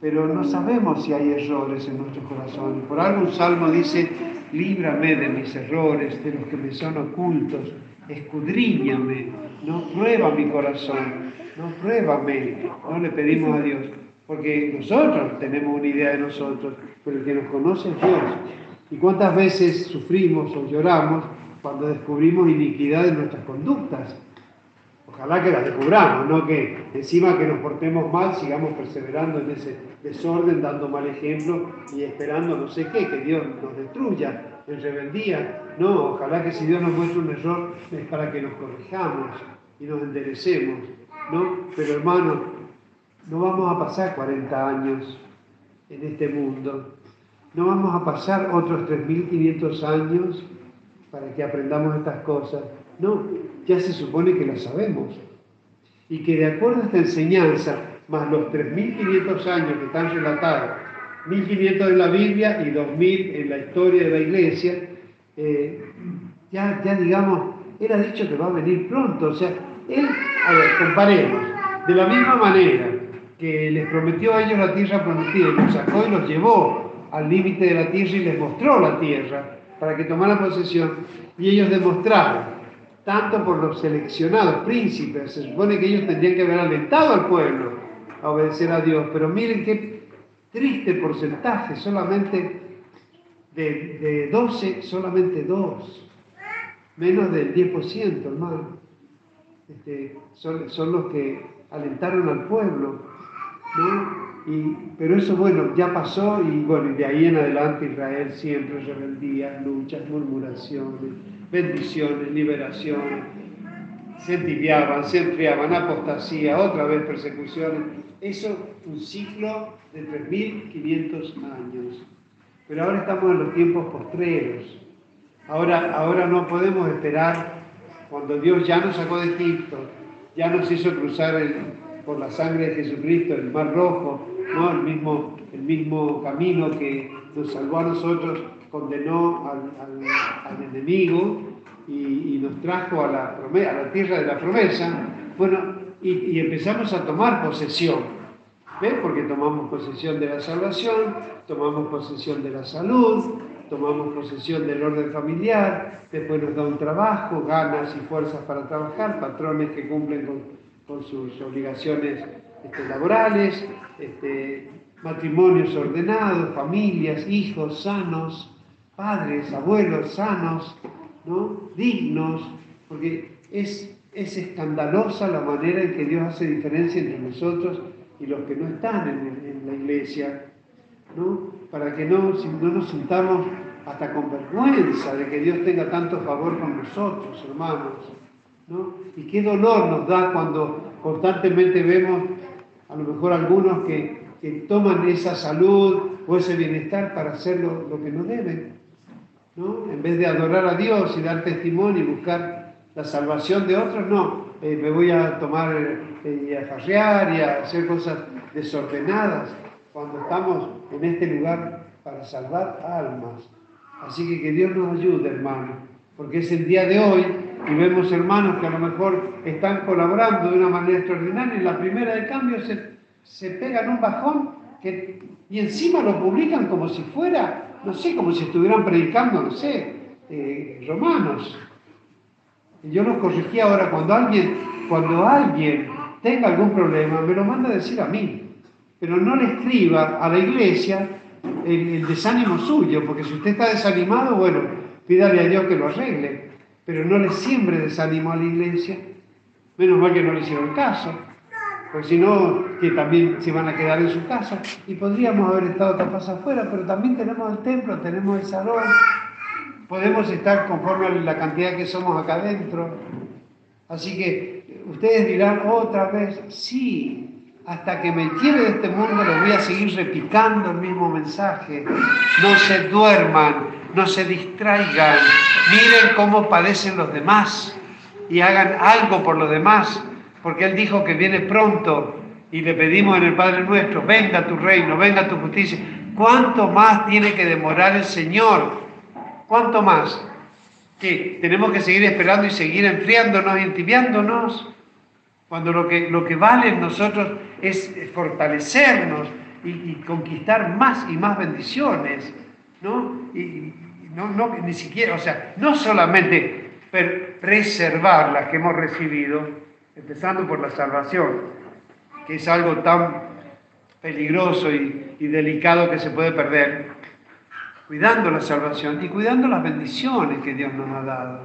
pero no sabemos si hay errores en nuestro corazón. Por algo un salmo dice, líbrame de mis errores, de los que me son ocultos, escudriñame, no prueba mi corazón, no pruébame, no le pedimos a Dios, porque nosotros tenemos una idea de nosotros, pero el que nos conoce es Dios. ¿Y cuántas veces sufrimos o lloramos cuando descubrimos iniquidad en nuestras conductas? Ojalá que las descubramos, no que encima que nos portemos mal sigamos perseverando en ese desorden, dando mal ejemplo y esperando no sé qué, que Dios nos destruya en rebeldía. No, ojalá que si Dios nos muestra un error es para que nos corrijamos y nos enderecemos. ¿no? Pero hermano, no vamos a pasar 40 años en este mundo. No vamos a pasar otros 3.500 años para que aprendamos estas cosas. No, ya se supone que las sabemos. Y que de acuerdo a esta enseñanza, más los 3.500 años que están relatados, 1.500 en la Biblia y 2.000 en la historia de la iglesia, eh, ya, ya digamos, era dicho que va a venir pronto. O sea, él, a ver, comparemos, de la misma manera que les prometió a ellos la tierra prometida los sacó y los llevó al límite de la tierra y les mostró la tierra para que tomaran posesión, y ellos demostraron, tanto por los seleccionados príncipes, se supone que ellos tendrían que haber alentado al pueblo a obedecer a Dios, pero miren qué triste porcentaje, solamente de, de 12, solamente dos, menos del 10%, hermano. Este, son, son los que alentaron al pueblo, ¿no? pero eso, bueno, ya pasó y bueno, de ahí en adelante Israel siempre rebeldía, luchas, murmuraciones, bendiciones, liberaciones, se entibiaban, se enfriaban, apostasía, otra vez persecuciones. Eso un ciclo de 3.500 años. Pero ahora estamos en los tiempos postreros. Ahora, ahora no podemos esperar cuando Dios ya nos sacó de Egipto, ya nos hizo cruzar el, por la sangre de Jesucristo el mar rojo, ¿no? el, mismo, el mismo camino que nos salvó a nosotros, condenó al, enemigo y, nos trajo a la, a la tierra de la promesa. Bueno, y, empezamos a tomar posesión. ¿Ves? Porque tomamos posesión de la salvación, tomamos posesión de la salud, tomamos posesión del orden familiar, después nos da un trabajo, ganas y fuerzas para trabajar, patrones que cumplen con con sus obligaciones este, laborales, este, matrimonios ordenados, familias, hijos sanos, padres, abuelos sanos, ¿no? dignos, porque es, es escandalosa la manera en que Dios hace diferencia entre nosotros y los que no están en, la iglesia, ¿no? para que no, no nos sintamos hasta con vergüenza de que Dios tenga tanto favor con nosotros, hermanos. Y qué dolor nos da cuando constantemente vemos a lo mejor algunos que, toman esa salud o ese bienestar para hacer lo, que no deben. ¿no? En vez de adorar a Dios y dar testimonio y buscar la salvación de otros, no, eh, me voy a tomar eh, y a farrear y a hacer cosas desordenadas cuando estamos en este lugar para salvar almas. Así que que Dios nos ayude, hermano, porque es el día de hoy y vemos hermanos que a lo mejor están colaborando de una manera extraordinaria, y la primera de cambio se, se pegan un bajón que, y encima lo publican como si fuera, no sé, como si estuvieran predicando, no sé, eh, romanos. Yo los corregí ahora, cuando alguien, cuando alguien tenga algún problema, me lo manda a decir a mí, pero no le escriba a la iglesia el, el desánimo suyo, porque si usted está desanimado, bueno, pídale a Dios que lo arregle pero no le siembre desánimo a la iglesia. Menos mal que no le hicieron caso, porque si no, que también se van a quedar en su casa. Y podríamos haber estado tapas afuera, pero también tenemos el templo, tenemos el salón, podemos estar conforme a la cantidad que somos acá adentro. Así que ustedes dirán otra vez, sí, hasta que me lleve de este mundo les voy a seguir repicando el mismo mensaje. No se duerman, no se distraigan, miren cómo padecen los demás y hagan algo por los demás, porque Él dijo que viene pronto y le pedimos en el Padre nuestro, venga tu reino, venga tu justicia. ¿Cuánto más tiene que demorar el Señor? ¿Cuánto más? Que tenemos que seguir esperando y seguir enfriándonos y entibiándonos, cuando lo que, lo que vale en nosotros es fortalecernos y conquistar más y más bendiciones. ¿No? Y, no, no, ni siquiera, o sea, no solamente preservar las que hemos recibido, empezando por la salvación, que es algo tan peligroso y, delicado que se puede perder, cuidando la salvación y cuidando las bendiciones que Dios nos ha dado,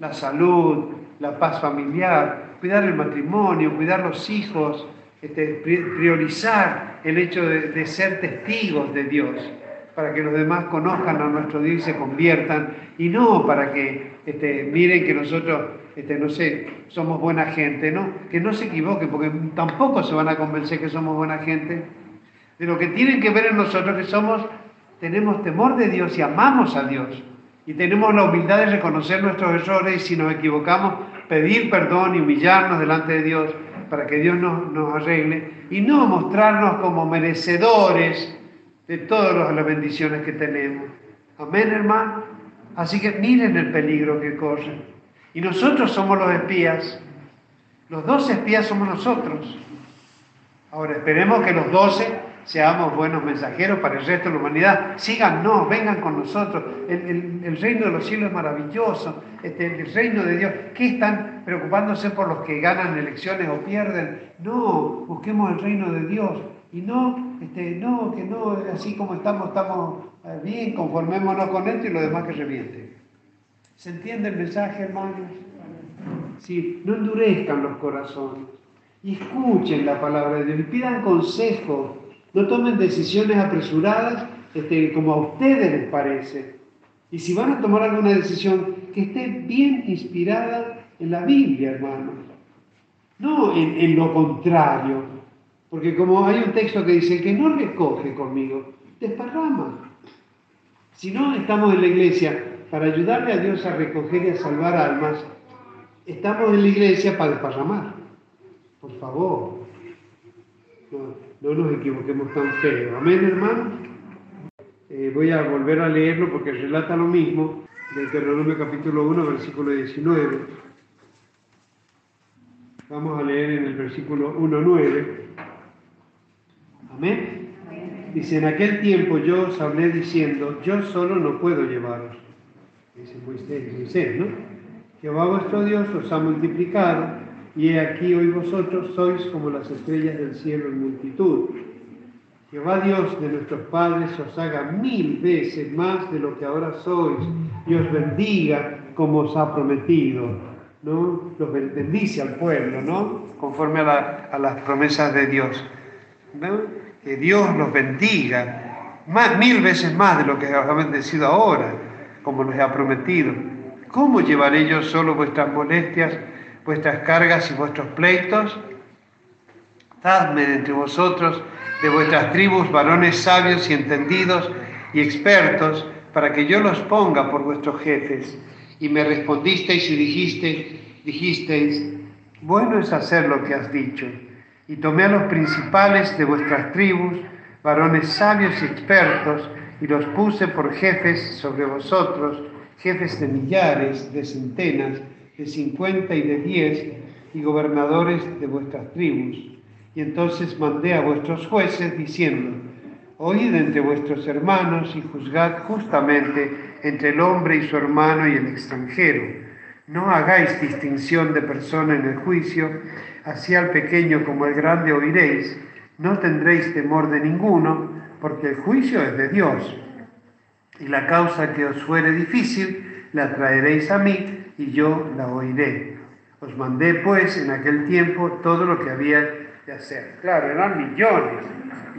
la salud, la paz familiar, cuidar el matrimonio, cuidar los hijos, este, priorizar el hecho de ser testigos de Dios para que los demás conozcan a nuestro Dios y se conviertan, y no para que este, miren que nosotros, este, no sé, somos buena gente, ¿no? Que no se equivoquen, porque tampoco se van a convencer que somos buena gente. De lo que tienen que ver en nosotros que somos, tenemos temor de Dios y amamos a Dios. Y tenemos la humildad de reconocer nuestros errores y si nos equivocamos, pedir perdón y humillarnos delante de Dios para que Dios nos, nos arregle y no mostrarnos como merecedores de todas las bendiciones que tenemos. Amén, hermano. Así que miren el peligro que corren. Y nosotros somos los espías. Los dos espías somos nosotros. Ahora esperemos que los doce seamos buenos mensajeros para el resto de la humanidad. Síganos, vengan con nosotros. El, reino de los cielos es maravilloso. Este, el reino de Dios. ¿Qué están preocupándose por los que ganan elecciones o pierden? No, busquemos el reino de Dios. Y no, este, no, que no, así como estamos, estamos eh, bien, conformémonos con esto y lo demás que reviente. ¿Se entiende el mensaje, hermanos? Sí, no endurezcan los corazones escuchen la palabra de Dios y pidan consejo. No tomen decisiones apresuradas este, como a ustedes les parece. Y si van a tomar alguna decisión, que esté bien inspirada en la Biblia, hermanos. No en lo contrario, porque como hay un texto que dice, que no recoge conmigo, desparrama. Si no estamos en la iglesia para ayudarle a Dios a recoger y a salvar almas, estamos en la iglesia para desparramar. Por favor, no, nos equivoquemos tan feo. Amén, hermano. Eh, voy a volver a leerlo porque relata lo mismo, Deuteronomio capítulo 1, versículo 19. Vamos a leer en el versículo 1.9. Amén. Dice, en aquel tiempo yo os hablé diciendo, yo solo no puedo llevaros. Dice Moisés, ¿no? Jehová vuestro Dios os ha multiplicado, y he aquí hoy vosotros sois como las estrellas del cielo en multitud. Jehová Dios de nuestros padres os haga mil veces más de lo que ahora sois, y os bendiga como os ha prometido. ¿no? Los bendice al pueblo, ¿no? Conforme a, a las promesas de Dios. ¿no? Que Dios los bendiga, más, mil veces más de lo que ha bendecido ahora, como les ha prometido. ¿Cómo llevaré yo solo vuestras molestias, vuestras cargas y vuestros pleitos? Dadme entre vosotros de vuestras tribus varones sabios y entendidos y expertos, para que yo los ponga por vuestros jefes. Y me respondisteis y dijiste, dijisteis, bueno es hacer lo que has dicho y tomé a los principales de vuestras tribus, varones sabios y expertos, y los puse por jefes sobre vosotros, jefes de millares, de centenas, de cincuenta y de diez, y gobernadores de vuestras tribus. Y entonces mandé a vuestros jueces diciendo, oíd entre vuestros hermanos y juzgad justamente entre el hombre y su hermano y el extranjero. No hagáis distinción de persona en el juicio, así al pequeño como al grande oiréis, no tendréis temor de ninguno, porque el juicio es de Dios. Y la causa que os fuere difícil, la traeréis a mí y yo la oiré. Os mandé pues en aquel tiempo todo lo que había de hacer. Claro, eran millones,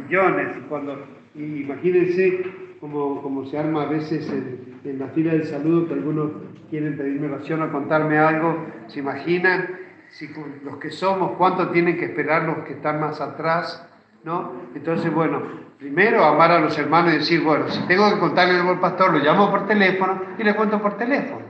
millones. Y cuando, imagínense cómo, cómo, se arma a veces en, en la fila del saludo, que algunos quieren pedirme oración o contarme algo, se imaginan si los que somos, cuánto tienen que esperar los que están más atrás, ¿no? Entonces, bueno, primero amar a los hermanos y decir, bueno, si tengo que contarle algo al pastor, lo llamo por teléfono y le cuento por teléfono.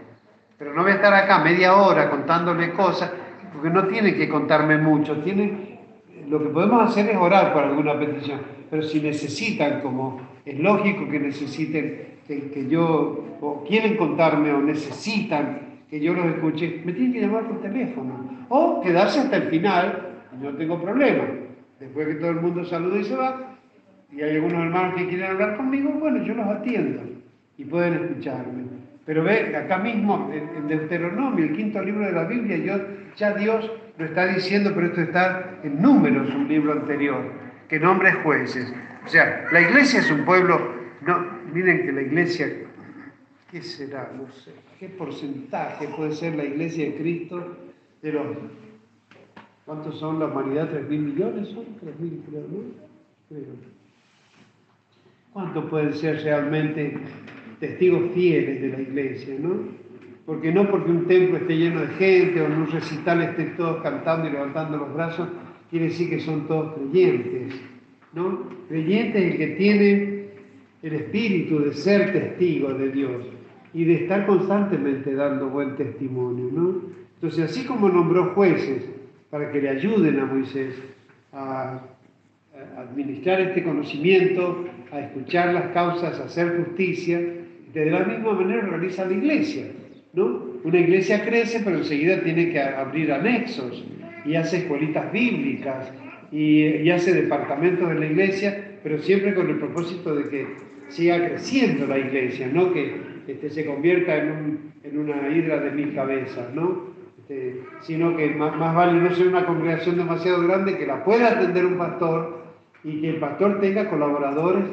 Pero no voy a estar acá media hora contándole cosas, porque no tiene que contarme mucho, tiene, lo que podemos hacer es orar por alguna petición, pero si necesitan, como es lógico que necesiten que, que yo, o quieren contarme o necesitan que yo los escuche, me tienen que llamar por teléfono. O quedarse hasta el final, y no tengo problema. Después que todo el mundo saluda y se va, y hay algunos hermanos que quieren hablar conmigo, bueno, yo los atiendo y pueden escucharme. Pero ve, acá mismo, en Deuteronomio, el quinto libro de la Biblia, yo, ya Dios lo está diciendo, pero esto está en números, un libro anterior, que nombres jueces. O sea, la iglesia es un pueblo, no, miren que la iglesia ¿Qué será? No sé. ¿Qué porcentaje puede ser la iglesia de Cristo de los... ¿Cuántos son la humanidad? ¿Tres mil millones son? ¿Tres mil creo, no? ¿cuántos pueden ser realmente testigos fieles de la iglesia, no? Porque no porque un templo esté lleno de gente o en un recital estén todos cantando y levantando los brazos, quiere decir que son todos creyentes, ¿no? Creyente es el que tiene el espíritu de ser testigo de Dios y de estar constantemente dando buen testimonio, ¿no? Entonces, así como nombró jueces para que le ayuden a Moisés a, administrar este conocimiento, a escuchar las causas, a hacer justicia, de la misma manera realiza la iglesia, ¿no? Una iglesia crece, pero enseguida tiene que abrir anexos y hace escuelitas bíblicas y, hace departamentos de la iglesia, pero siempre con el propósito de que siga creciendo la iglesia, no que este, se convierta en, en, una hidra de mil cabezas, ¿no? Este, sino que más, vale no ser una congregación demasiado grande que la pueda atender un pastor y que el pastor tenga colaboradores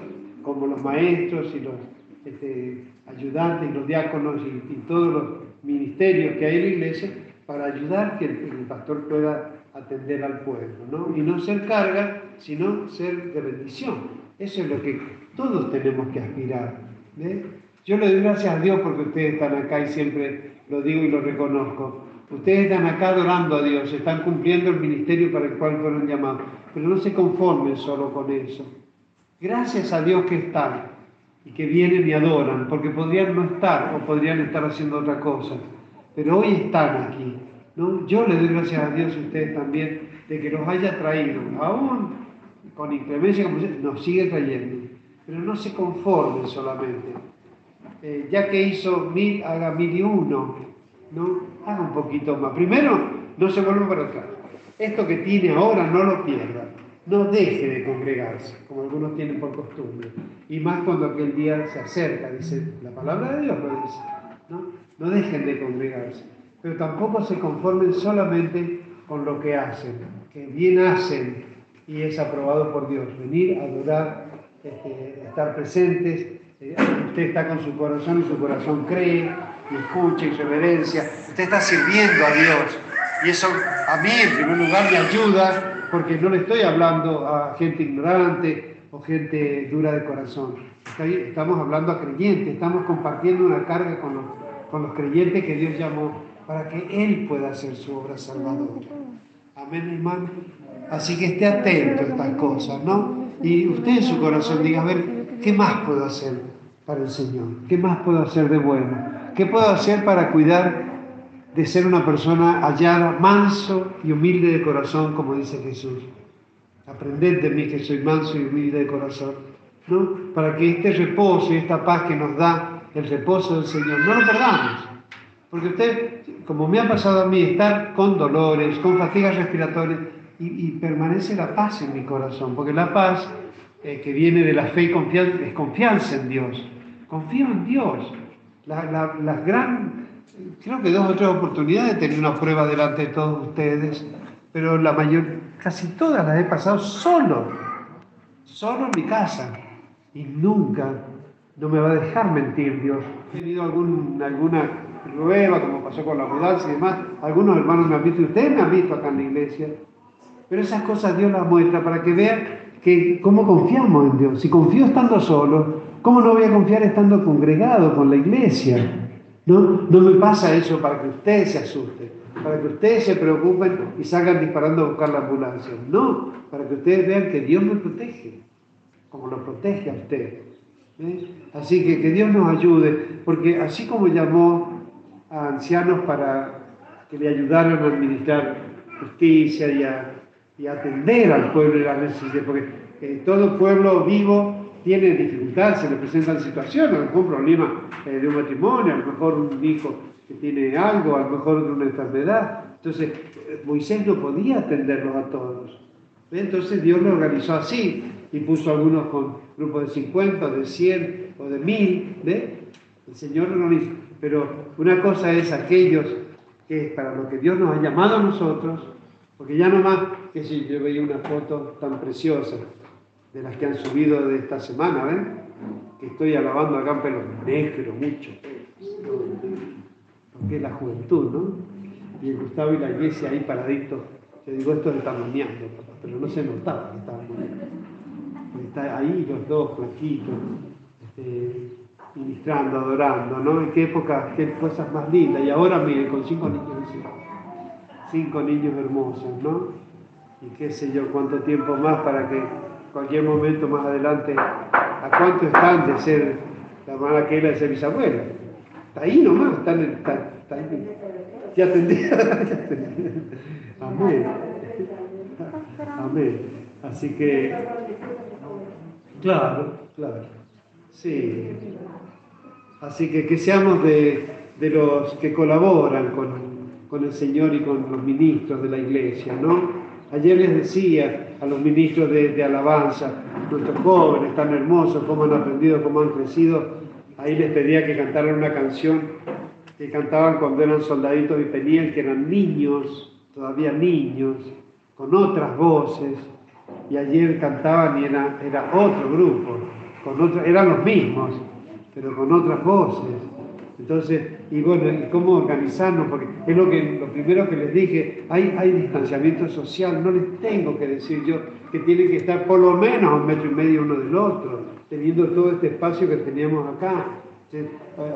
como los maestros y los este, ayudantes y los diáconos y, todos los ministerios que hay en la iglesia para ayudar que el, pastor pueda atender al pueblo, ¿no? Y no ser carga, sino ser de bendición. Eso es lo que todos tenemos que aspirar. Yo le doy gracias a Dios porque ustedes están acá y siempre lo digo y lo reconozco. Ustedes están acá adorando a Dios, están cumpliendo el ministerio para el cual fueron llamados, pero no se conformen solo con eso. Gracias a Dios que están y que vienen y adoran, porque podrían no estar o podrían estar haciendo otra cosa, pero hoy están aquí. ¿no? Yo le doy gracias a Dios y ustedes también de que los haya traído, aún con inclemencia, como nos sigue trayendo, pero no se conformen solamente. Eh, ya que hizo mil, haga mil y uno, ¿no? Haga un poquito más. Primero, no se vuelva para atrás. Esto que tiene ahora no lo pierda. No deje de congregarse, como algunos tienen por costumbre. Y más cuando aquel día se acerca, dice, la palabra de Dios. ¿no? no dejen de congregarse. Pero tampoco se conformen solamente con lo que hacen, que bien hacen y es aprobado por Dios. Venir, adorar, este, estar presentes. Eh, usted está con su corazón y su corazón cree, y escucha y reverencia. Usted está sirviendo a Dios. Y eso a mí, en primer lugar, me ayuda porque no le estoy hablando a gente ignorante o gente dura de corazón. Estamos hablando a creyentes, estamos compartiendo una carga con los, con los creyentes que Dios llamó para que Él pueda hacer su obra salvadora. Amén, hermano. Así que esté atento a estas cosas, ¿no? Y usted en su corazón diga, a ver, ¿qué más puedo hacer para el Señor? ¿Qué más puedo hacer de bueno? ¿Qué puedo hacer para cuidar de ser una persona hallada, manso y humilde de corazón, como dice Jesús? Aprended de mí que soy manso y humilde de corazón, ¿no? Para que este reposo y esta paz que nos da el reposo del Señor, no lo perdamos. Porque usted, como me ha pasado a mí, estar con dolores, con fatigas respiratorias, y, permanece la paz en mi corazón, porque la paz eh, que viene de la fe y confianza es confianza en Dios. Confío en Dios las gran, creo que dos o tres oportunidades tenido una prueba delante de todos ustedes, pero la mayor, casi todas las he pasado solo, solo en mi casa. Y nunca, no me va a dejar mentir Dios. He tenido alguna prueba, como pasó con la mudanza y demás. Algunos hermanos me han visto, ustedes me han visto acá en la iglesia. Pero esas cosas Dios las muestra para que vean que cómo confiamos en Dios. Si confío estando solo, ¿Cómo no voy a confiar estando congregado con la iglesia? No, no me pasa eso para que ustedes se asusten, para que ustedes se preocupen y salgan disparando a buscar la ambulancia. No, para que ustedes vean que Dios me protege, como lo protege a ustedes. ¿eh? Así que que Dios nos ayude, porque así como llamó a ancianos para que le ayudaran a administrar justicia y a, atender al pueblo y la necesidad, porque eh, todo pueblo vivo tiene dificultades, se le presentan situaciones, algún problema eh, de un matrimonio, a lo mejor un hijo que tiene algo, a lo mejor una enfermedad. Entonces, eh, Moisés no podía atenderlos a todos. Entonces Dios lo organizó así y puso algunos con grupos de 50, de 100 o de 1000. El Señor lo organizó. Pero una cosa es aquellos que es para lo que Dios nos ha llamado a nosotros, porque ya no más que si yo veía una foto tan preciosa de las que han subido de esta semana, ¿ven? Que estoy alabando acá en pelo negro mucho, porque es la juventud, ¿no? Y el Gustavo y la iglesia ahí paraditos. Yo digo, esto está moneando, pero no se notaba que estaban está ahí los dos, flaquitos, este, ministrando, adorando, ¿no? En qué época, qué cosas más lindas. Y ahora, mire, con cinco niños, cinco niños hermosos, ¿no? Y qué sé yo, cuánto tiempo más para que cualquier momento más adelante, ¿a cuánto están de ser la hermana que de ser bisabuela? Está ahí nomás, está, está, está ahí. Ya tendría. Amén. Amén. Así que, claro, claro. Sí. Así que que seamos de, los que colaboran con, el Señor y con los ministros de la iglesia, ¿no? Ayer les decía a los ministros de, de, alabanza, nuestros jóvenes tan hermosos, cómo han aprendido, cómo han crecido, ahí les pedía que cantaran una canción que cantaban cuando eran soldaditos y venían, que eran niños, todavía niños, con otras voces, y ayer cantaban y era, otro grupo, con eran los mismos, pero con otras voces. Entonces, y bueno, ¿y cómo organizarnos? Porque es lo, que, lo primero que les dije, hay, hay distanciamiento social, no les tengo que decir yo que tienen que estar por lo menos a un metro y medio uno del otro, teniendo todo este espacio que teníamos acá.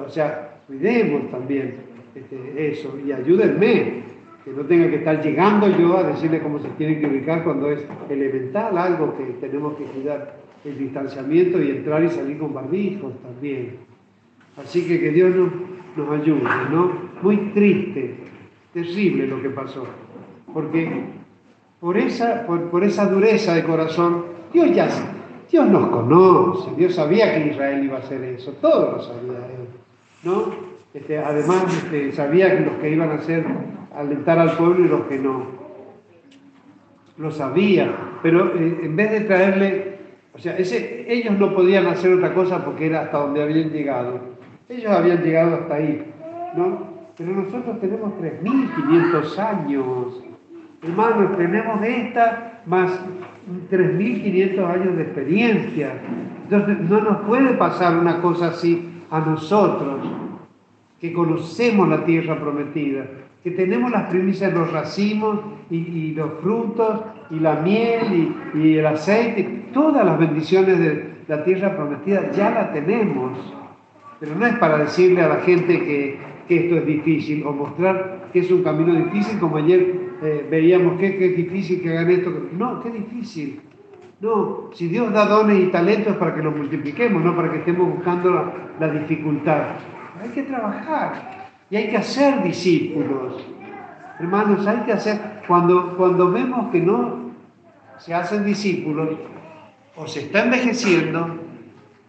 O sea, cuidemos también este, eso y ayúdenme, que no tenga que estar llegando yo a decirle cómo se tiene que ubicar cuando es elemental algo que tenemos que cuidar el distanciamiento y entrar y salir con barbijos también. Así que que Dios nos, nos ayude, ¿no? Muy triste, terrible lo que pasó, porque por esa, por, esa dureza de corazón, Dios ya Dios nos conoce, Dios sabía que Israel iba a hacer eso, todo lo sabía Él, ¿no? Este, además este, sabía los que iban a hacer alentar al pueblo y los que no. Lo sabía, pero eh, en vez de traerle o sea, ellos no podían hacer otra cosa porque era hasta donde habían llegado. Ellos habían llegado hasta ahí, ¿no? Pero nosotros tenemos 3.500 años. Hermanos, tenemos esta más 3.500 años de experiencia. Entonces, no nos puede pasar una cosa así a nosotros, que conocemos la tierra prometida que tenemos las primicias, los racimos y, los frutos y la miel y, el aceite, todas las bendiciones de la tierra prometida ya la tenemos. Pero no es para decirle a la gente que, esto es difícil o mostrar que es un camino difícil, como ayer eh, veíamos que, es difícil que hagan esto. No, qué difícil. No, si Dios da dones y talentos para que los multipliquemos, no para que estemos buscando la, la dificultad. Hay que trabajar. Y hay que hacer discípulos. Hermanos, hay que hacer, cuando, cuando vemos que no se hacen discípulos, o se está envejeciendo,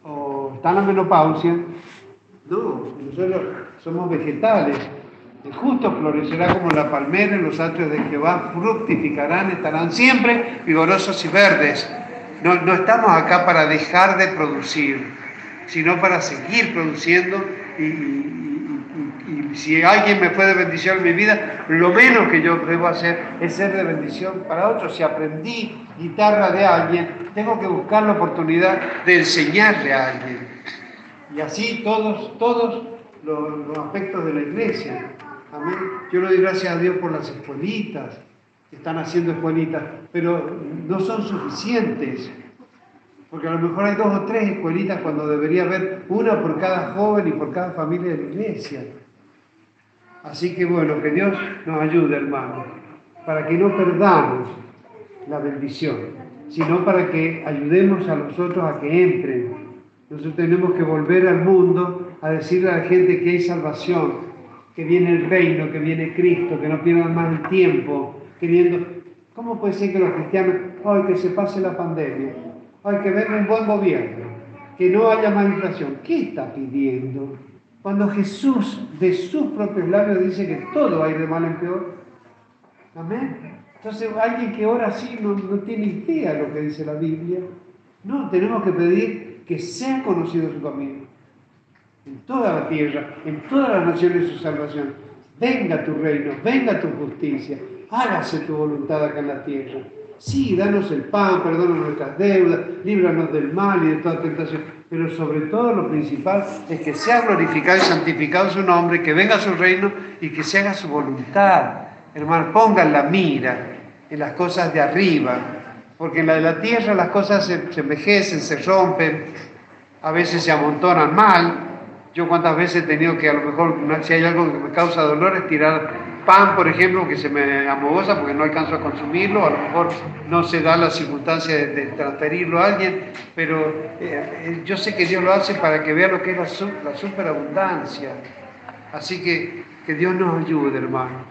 o está en la menopausia, no, nosotros somos vegetales. Justo florecerá como la palmera los atrios de Jehová, fructificarán, estarán siempre vigorosos y verdes. No, no estamos acá para dejar de producir, sino para seguir produciendo y, y si alguien me fue de bendición en mi vida, lo menos que yo debo hacer es ser de bendición para otros. Si aprendí guitarra de alguien, tengo que buscar la oportunidad de enseñarle a alguien. Y así todos, todos los, aspectos de la iglesia. Amén. Yo le doy gracias a Dios por las escuelitas, que están haciendo escuelitas, pero no son suficientes. Porque a lo mejor hay dos o tres escuelitas cuando debería haber una por cada joven y por cada familia de la iglesia. Así que bueno, que Dios nos ayude, hermanos, para que no perdamos la bendición, sino para que ayudemos a nosotros a que entren. Nosotros tenemos que volver al mundo a decirle a la gente que hay salvación, que viene el reino, que viene Cristo, que no pierdan más el tiempo, queriendo... ¿Cómo puede ser que los cristianos, ay, que se pase la pandemia, ay, que venga un buen gobierno, que no haya más inflación? ¿Qué está pidiendo? Cuando Jesús de sus propios labios dice que todo hay de mal en peor. Amén. Entonces alguien que ora así no, tiene idea de lo que dice la Biblia. No, tenemos que pedir que sea conocido su camino. En toda la tierra, en todas las naciones su salvación. Venga tu reino, venga tu justicia, hágase tu voluntad acá en la tierra. Sí, danos el pan, perdona nuestras deudas, líbranos del mal y de toda tentación pero sobre todo lo principal es que sea glorificado y santificado su nombre, que venga su reino y que se haga su voluntad. Hermano, pongan la mira en las cosas de arriba, porque en la de la tierra las cosas se, envejecen, se rompen, a veces se amontonan mal. Yo cuántas veces he tenido que a lo mejor, si hay algo que me causa dolor, es tirar pan, por ejemplo, que se me amogosa porque no alcanzo a consumirlo, a lo mejor no se da la circunstancia de, transferirlo a alguien, pero eh, eh, yo sé que Dios lo hace para que vea lo que es la, la superabundancia. Así que que Dios nos ayude, hermano.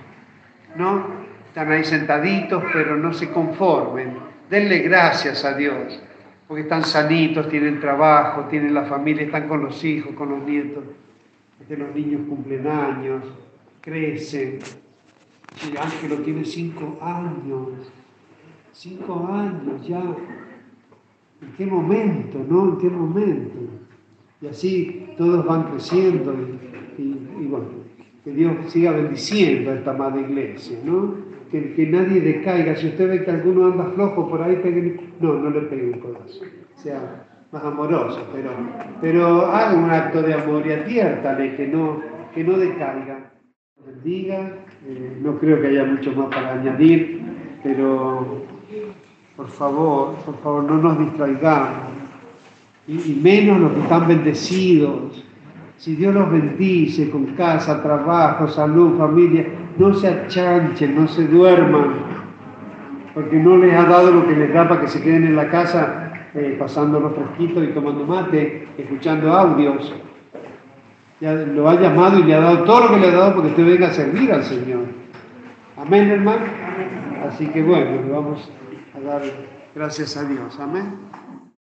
¿No? Están ahí sentaditos, pero no se conformen. Denle gracias a Dios, porque están sanitos, tienen trabajo, tienen la familia, están con los hijos, con los nietos. De los niños cumplen años, crecen, el Ángelo tiene cinco años, cinco años ya. ¿En qué momento, no? ¿En qué momento? Y así todos van creciendo y, bueno, que Dios siga bendiciendo a esta madre iglesia, ¿no? Que, nadie decaiga. Si usted ve que alguno anda flojo por ahí, no, no le pegue un codazo. Sea más amoroso, pero, pero haga un acto de amor y adviértale que no, que no decaiga bendiga. Eh, no creo que haya mucho más para añadir, pero por favor, por favor, no nos distraigamos. Y, menos los que están bendecidos. Si Dios los bendice con casa, trabajo, salud, familia, no se achanchen, no se duerman, porque no les ha dado lo que les da para que se queden en la casa eh, pasando los fresquitos y tomando mate, escuchando audios lo ha llamado y le ha dado todo lo que le ha dado porque usted venga a servir al Señor. Amén, hermano. Así que bueno, le vamos a dar gracias a Dios. Amén.